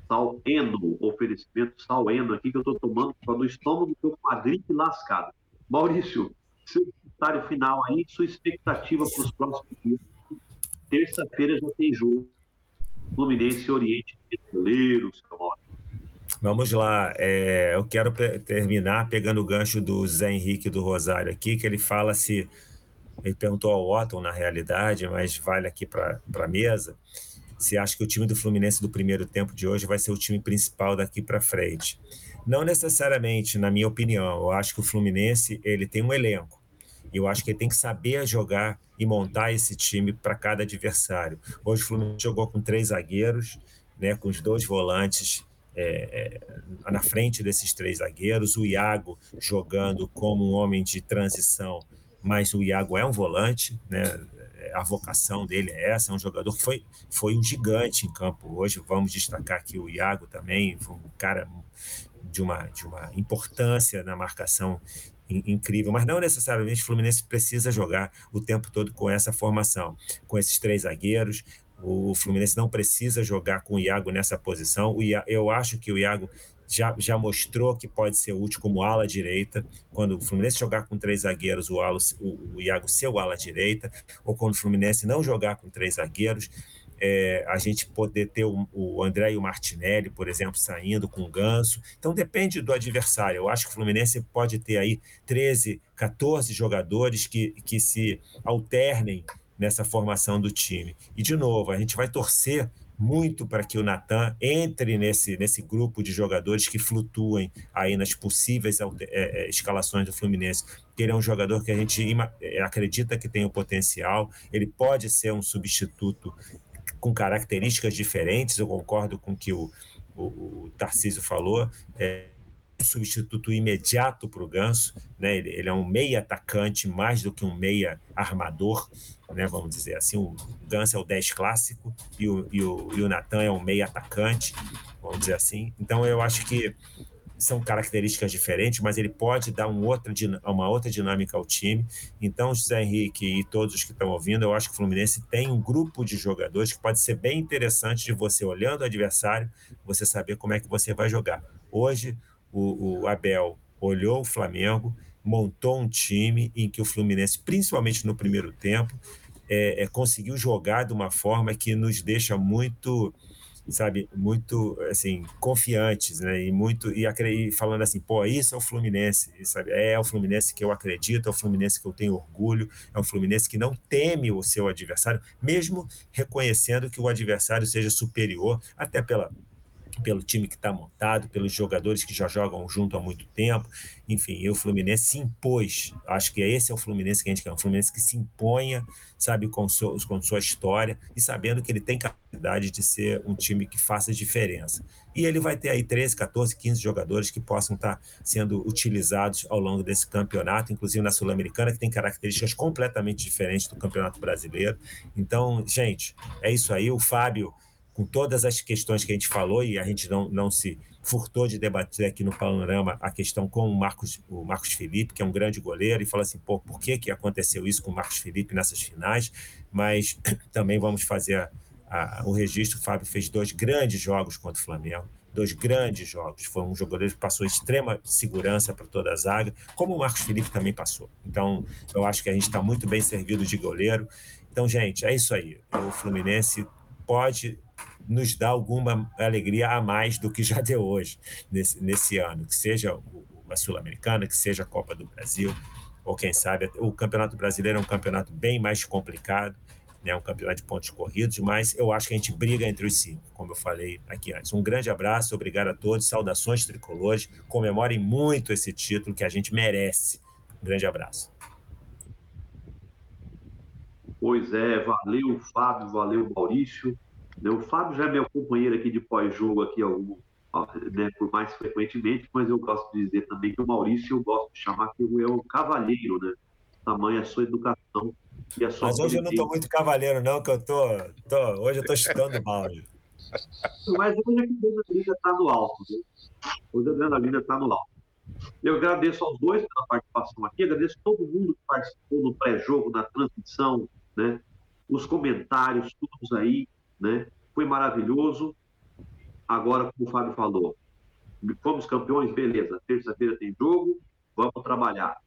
Sal Eno, oferecimento Sal Eno aqui que eu estou tomando para no estômago com uma gripe lascada. Maurício, seu comentário final aí, sua expectativa para os próximos dias. Terça-feira já tem jogo. Fluminense Oriente Petroleiro, seu Maurício. Vamos lá, é, eu quero terminar pegando o gancho do Zé Henrique do Rosário aqui, que ele fala se. Ele perguntou ao Otton, na realidade, mas vale aqui para a mesa, se acha que o time do Fluminense do primeiro tempo de hoje vai ser o time principal daqui para frente. Não necessariamente, na minha opinião. Eu acho que o Fluminense ele tem um elenco. E eu acho que ele tem que saber jogar e montar esse time para cada adversário. Hoje o Fluminense jogou com três zagueiros, né, com os dois volantes é, é, na frente desses três zagueiros, o Iago jogando como um homem de transição, mas o Iago é um volante, né? a vocação dele é essa, é um jogador que foi, foi um gigante em campo. Hoje vamos destacar aqui o Iago também, foi um cara de uma, de uma importância na marcação incrível, mas não necessariamente o Fluminense precisa jogar o tempo todo com essa formação, com esses três zagueiros, o Fluminense não precisa jogar com o Iago nessa posição. O Iago, eu acho que o Iago já, já mostrou que pode ser útil como ala direita. Quando o Fluminense jogar com três zagueiros, o, ala, o, o Iago ser o ala direita, ou quando o Fluminense não jogar com três zagueiros, é, a gente poder ter o, o, André e o Martinelli, por exemplo, saindo com o Ganso. Então depende do adversário. Eu acho que o Fluminense pode ter aí 13, 14 jogadores que, que se alternem nessa formação do time. E, de novo, a gente vai torcer muito para que o Natan entre nesse, nesse grupo de jogadores que flutuem aí nas possíveis é, é, escalações do Fluminense. Ele é um jogador que a gente é, acredita que tem o potencial, ele pode ser um substituto com características diferentes, eu concordo com o que o, o, o Tarcísio falou. É, substituto imediato para o Ganso, né? Ele, ele, é um meia atacante mais do que um meia armador, né? Vamos dizer assim, o Ganso é o 10 clássico e o, e o, e o Natan é um meia atacante, vamos dizer assim. Então eu acho que são características diferentes, mas ele pode dar um outra, uma outra dinâmica ao time. Então, José Henrique e todos os que estão ouvindo, eu acho que o Fluminense tem um grupo de jogadores que pode ser bem interessante de você olhando o adversário, você saber como é que você vai jogar. Hoje, o, o Abel olhou o Flamengo, montou um time em que o Fluminense, principalmente no primeiro tempo, é, é, conseguiu jogar de uma forma que nos deixa muito, sabe, muito assim confiantes, né? E muito e, e falando assim, pô, isso é o Fluminense, sabe? É o Fluminense que eu acredito, é o Fluminense que eu tenho orgulho, é um Fluminense que não teme o seu adversário, mesmo reconhecendo que o adversário seja superior, até pela pelo time que está montado, pelos jogadores que já jogam junto há muito tempo. Enfim, e o Fluminense se impôs. Acho que esse é o Fluminense que a gente quer. Um Fluminense que se imponha, sabe, com, com sua história e sabendo que ele tem capacidade de ser um time que faça diferença. E ele vai ter aí 13, 14, 15 jogadores que possam estar tá sendo utilizados ao longo desse campeonato, inclusive na Sul-Americana, que tem características completamente diferentes do Campeonato Brasileiro. Então, gente, é isso aí. O Fábio com todas as questões que a gente falou, e a gente não, não se furtou de debater aqui no panorama a questão com o Marcos, o Marcos Felipe, que é um grande goleiro, e falou assim, pô, por que, que aconteceu isso com o Marcos Felipe nessas finais? Mas <clears throat> também vamos fazer a, a, o registro. O Fábio fez dois grandes jogos contra o Flamengo, dois grandes jogos. Foi um jogador que passou extrema segurança para toda a zaga, como o Marcos Felipe também passou. Então, eu acho que a gente está muito bem servido de goleiro. Então, gente, é isso aí. O Fluminense pode nos dar alguma alegria a mais do que já deu hoje, nesse, nesse ano, que seja a Sul-Americana, que seja a Copa do Brasil, ou quem sabe, o Campeonato Brasileiro é um campeonato bem mais complicado, né, um campeonato de pontos corridos, mas eu acho que a gente briga entre os cinco, como eu falei aqui antes. Um grande abraço, obrigado a todos, saudações tricolores, comemorem muito esse título que a gente merece. Um grande abraço. Pois é, valeu Fábio, valeu Maurício. Né, o Fábio já é meu companheiro aqui de pós-jogo aqui algum, né, por mais frequentemente, mas eu gosto de dizer também que o Maurício eu gosto de chamar que é o cavalheiro, né? Tamanha a sua educação e a sua Mas hoje eu não estou muito cavalheiro, não, que eu tô, tô hoje eu estou chutando balde. <laughs> Mas hoje a adrenalina está no alto, né? Hoje a adrenalina está no alto. Eu agradeço aos dois pela participação aqui, agradeço todo mundo que participou no pré-jogo, na transmissão, né? Os comentários, todos aí, né? Foi maravilhoso. Agora, como o Fábio falou, fomos campeões, beleza. Terça-feira tem jogo, vamos trabalhar,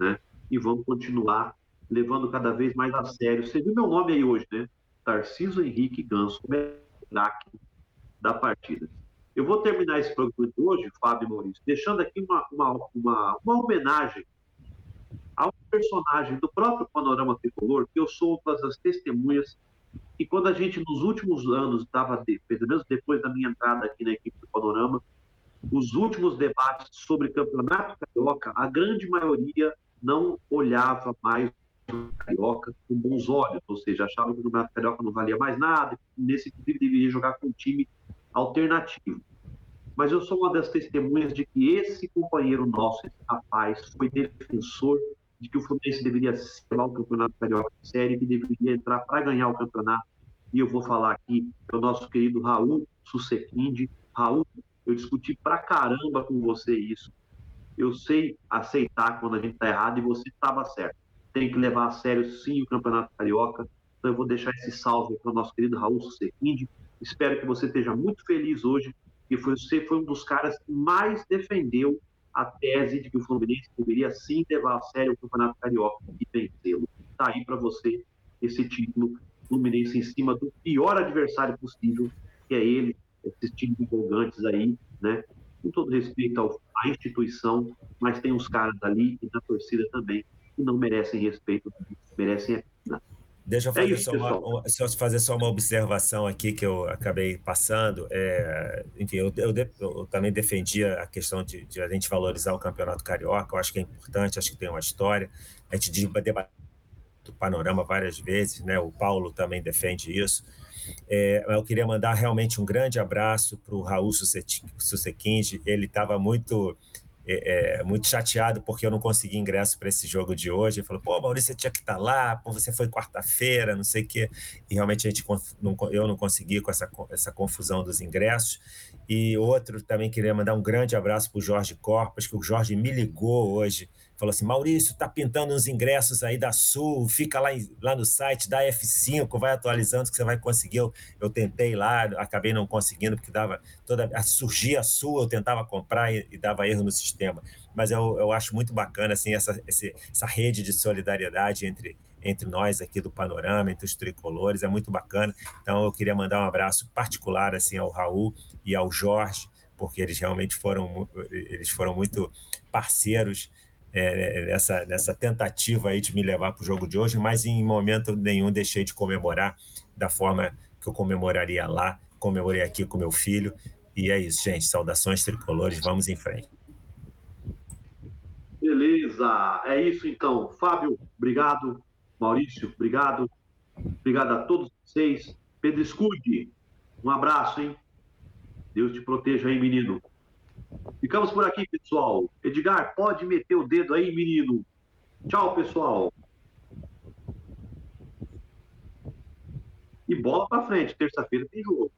né? E vamos continuar levando cada vez mais a sério. Você viu meu nome aí hoje, né? Tarciso Henrique Ganso, é craque da partida. Eu vou terminar esse programa de hoje, Fábio Maurício, deixando aqui uma, uma, uma, uma homenagem a um personagem do próprio Panorama Tricolor, que eu sou uma das testemunhas e quando a gente, nos últimos anos, estava, pelo menos depois da minha entrada aqui na equipe do Panorama, os últimos debates sobre campeonato carioca, a grande maioria não olhava mais o carioca com bons olhos, ou seja, achava que o campeonato carioca não valia mais nada, nesse inclusive deveria jogar com um time alternativo. Mas eu sou uma das testemunhas de que esse companheiro nosso, esse rapaz, foi defensor de que o Fluminense deveria levar o Campeonato Carioca de série, que deveria entrar para ganhar o campeonato. E eu vou falar aqui para o nosso querido Raul Susequinde. Raul, eu discuti pra caramba com você isso. Eu sei aceitar quando a gente está errado e você estava certo. Tem que levar a sério, sim, o Campeonato Carioca. Então eu vou deixar esse salve para o nosso querido Raul Susequinde. Espero que você esteja muito feliz hoje, que você foi um dos caras que mais defendeu a tese de que o Fluminense deveria sim levar a sério o Campeonato Carioca e vencê-lo. Está aí para você esse título Fluminense em cima do pior adversário possível, que é ele, esses times empolgantes aí, né? Com todo respeito ao, à instituição, mas tem uns caras ali e na torcida também que não merecem respeito, merecem a Deixa eu é fazer, é isso, só, uma, fazer só uma observação aqui que eu acabei passando. É, enfim, eu, eu, eu, também defendia a questão de, de, a gente valorizar o campeonato carioca. Eu acho que é importante, acho que tem uma história. A gente debateu o panorama várias vezes, né? O Paulo também defende isso. É, eu queria mandar realmente um grande abraço para o Raul Susequinde. Ele estava muito é, é, muito chateado porque eu não consegui ingresso para esse jogo de hoje. Ele falou, pô, Maurício, você tinha que estar tá lá, pô, você foi quarta-feira, não sei o quê. E realmente a gente, eu não consegui com essa, essa confusão dos ingressos. E outro também queria mandar um grande abraço para o Jorge Corpas, que o Jorge me ligou hoje falou assim: Maurício, tá pintando uns ingressos aí da Sul, fica lá, lá no site da F5, vai atualizando que você vai conseguir. Eu, eu tentei lá, acabei não conseguindo, porque dava toda. Surgia a Sul, eu tentava comprar e, e dava erro no sistema. Mas eu, eu acho muito bacana assim, essa, esse, essa rede de solidariedade entre, entre nós aqui do Panorama, entre os tricolores, é muito bacana. Então eu queria mandar um abraço particular assim ao Raul e ao Jorge, porque eles realmente foram, eles foram muito parceiros é, nessa, nessa tentativa aí de me levar para o jogo de hoje, mas em momento nenhum deixei de comemorar da forma que eu comemoraria lá, comemorei aqui com meu filho, E é isso, gente. Saudações tricolores, vamos em frente. Beleza, é isso então. Fábio, obrigado. Maurício, obrigado. Obrigado a todos vocês. Pedro Escude, um abraço, hein? Deus te proteja aí, menino. Ficamos por aqui, pessoal. Edgar, pode meter o dedo aí, menino. Tchau, pessoal. E bola para frente. Terça-feira tem jogo.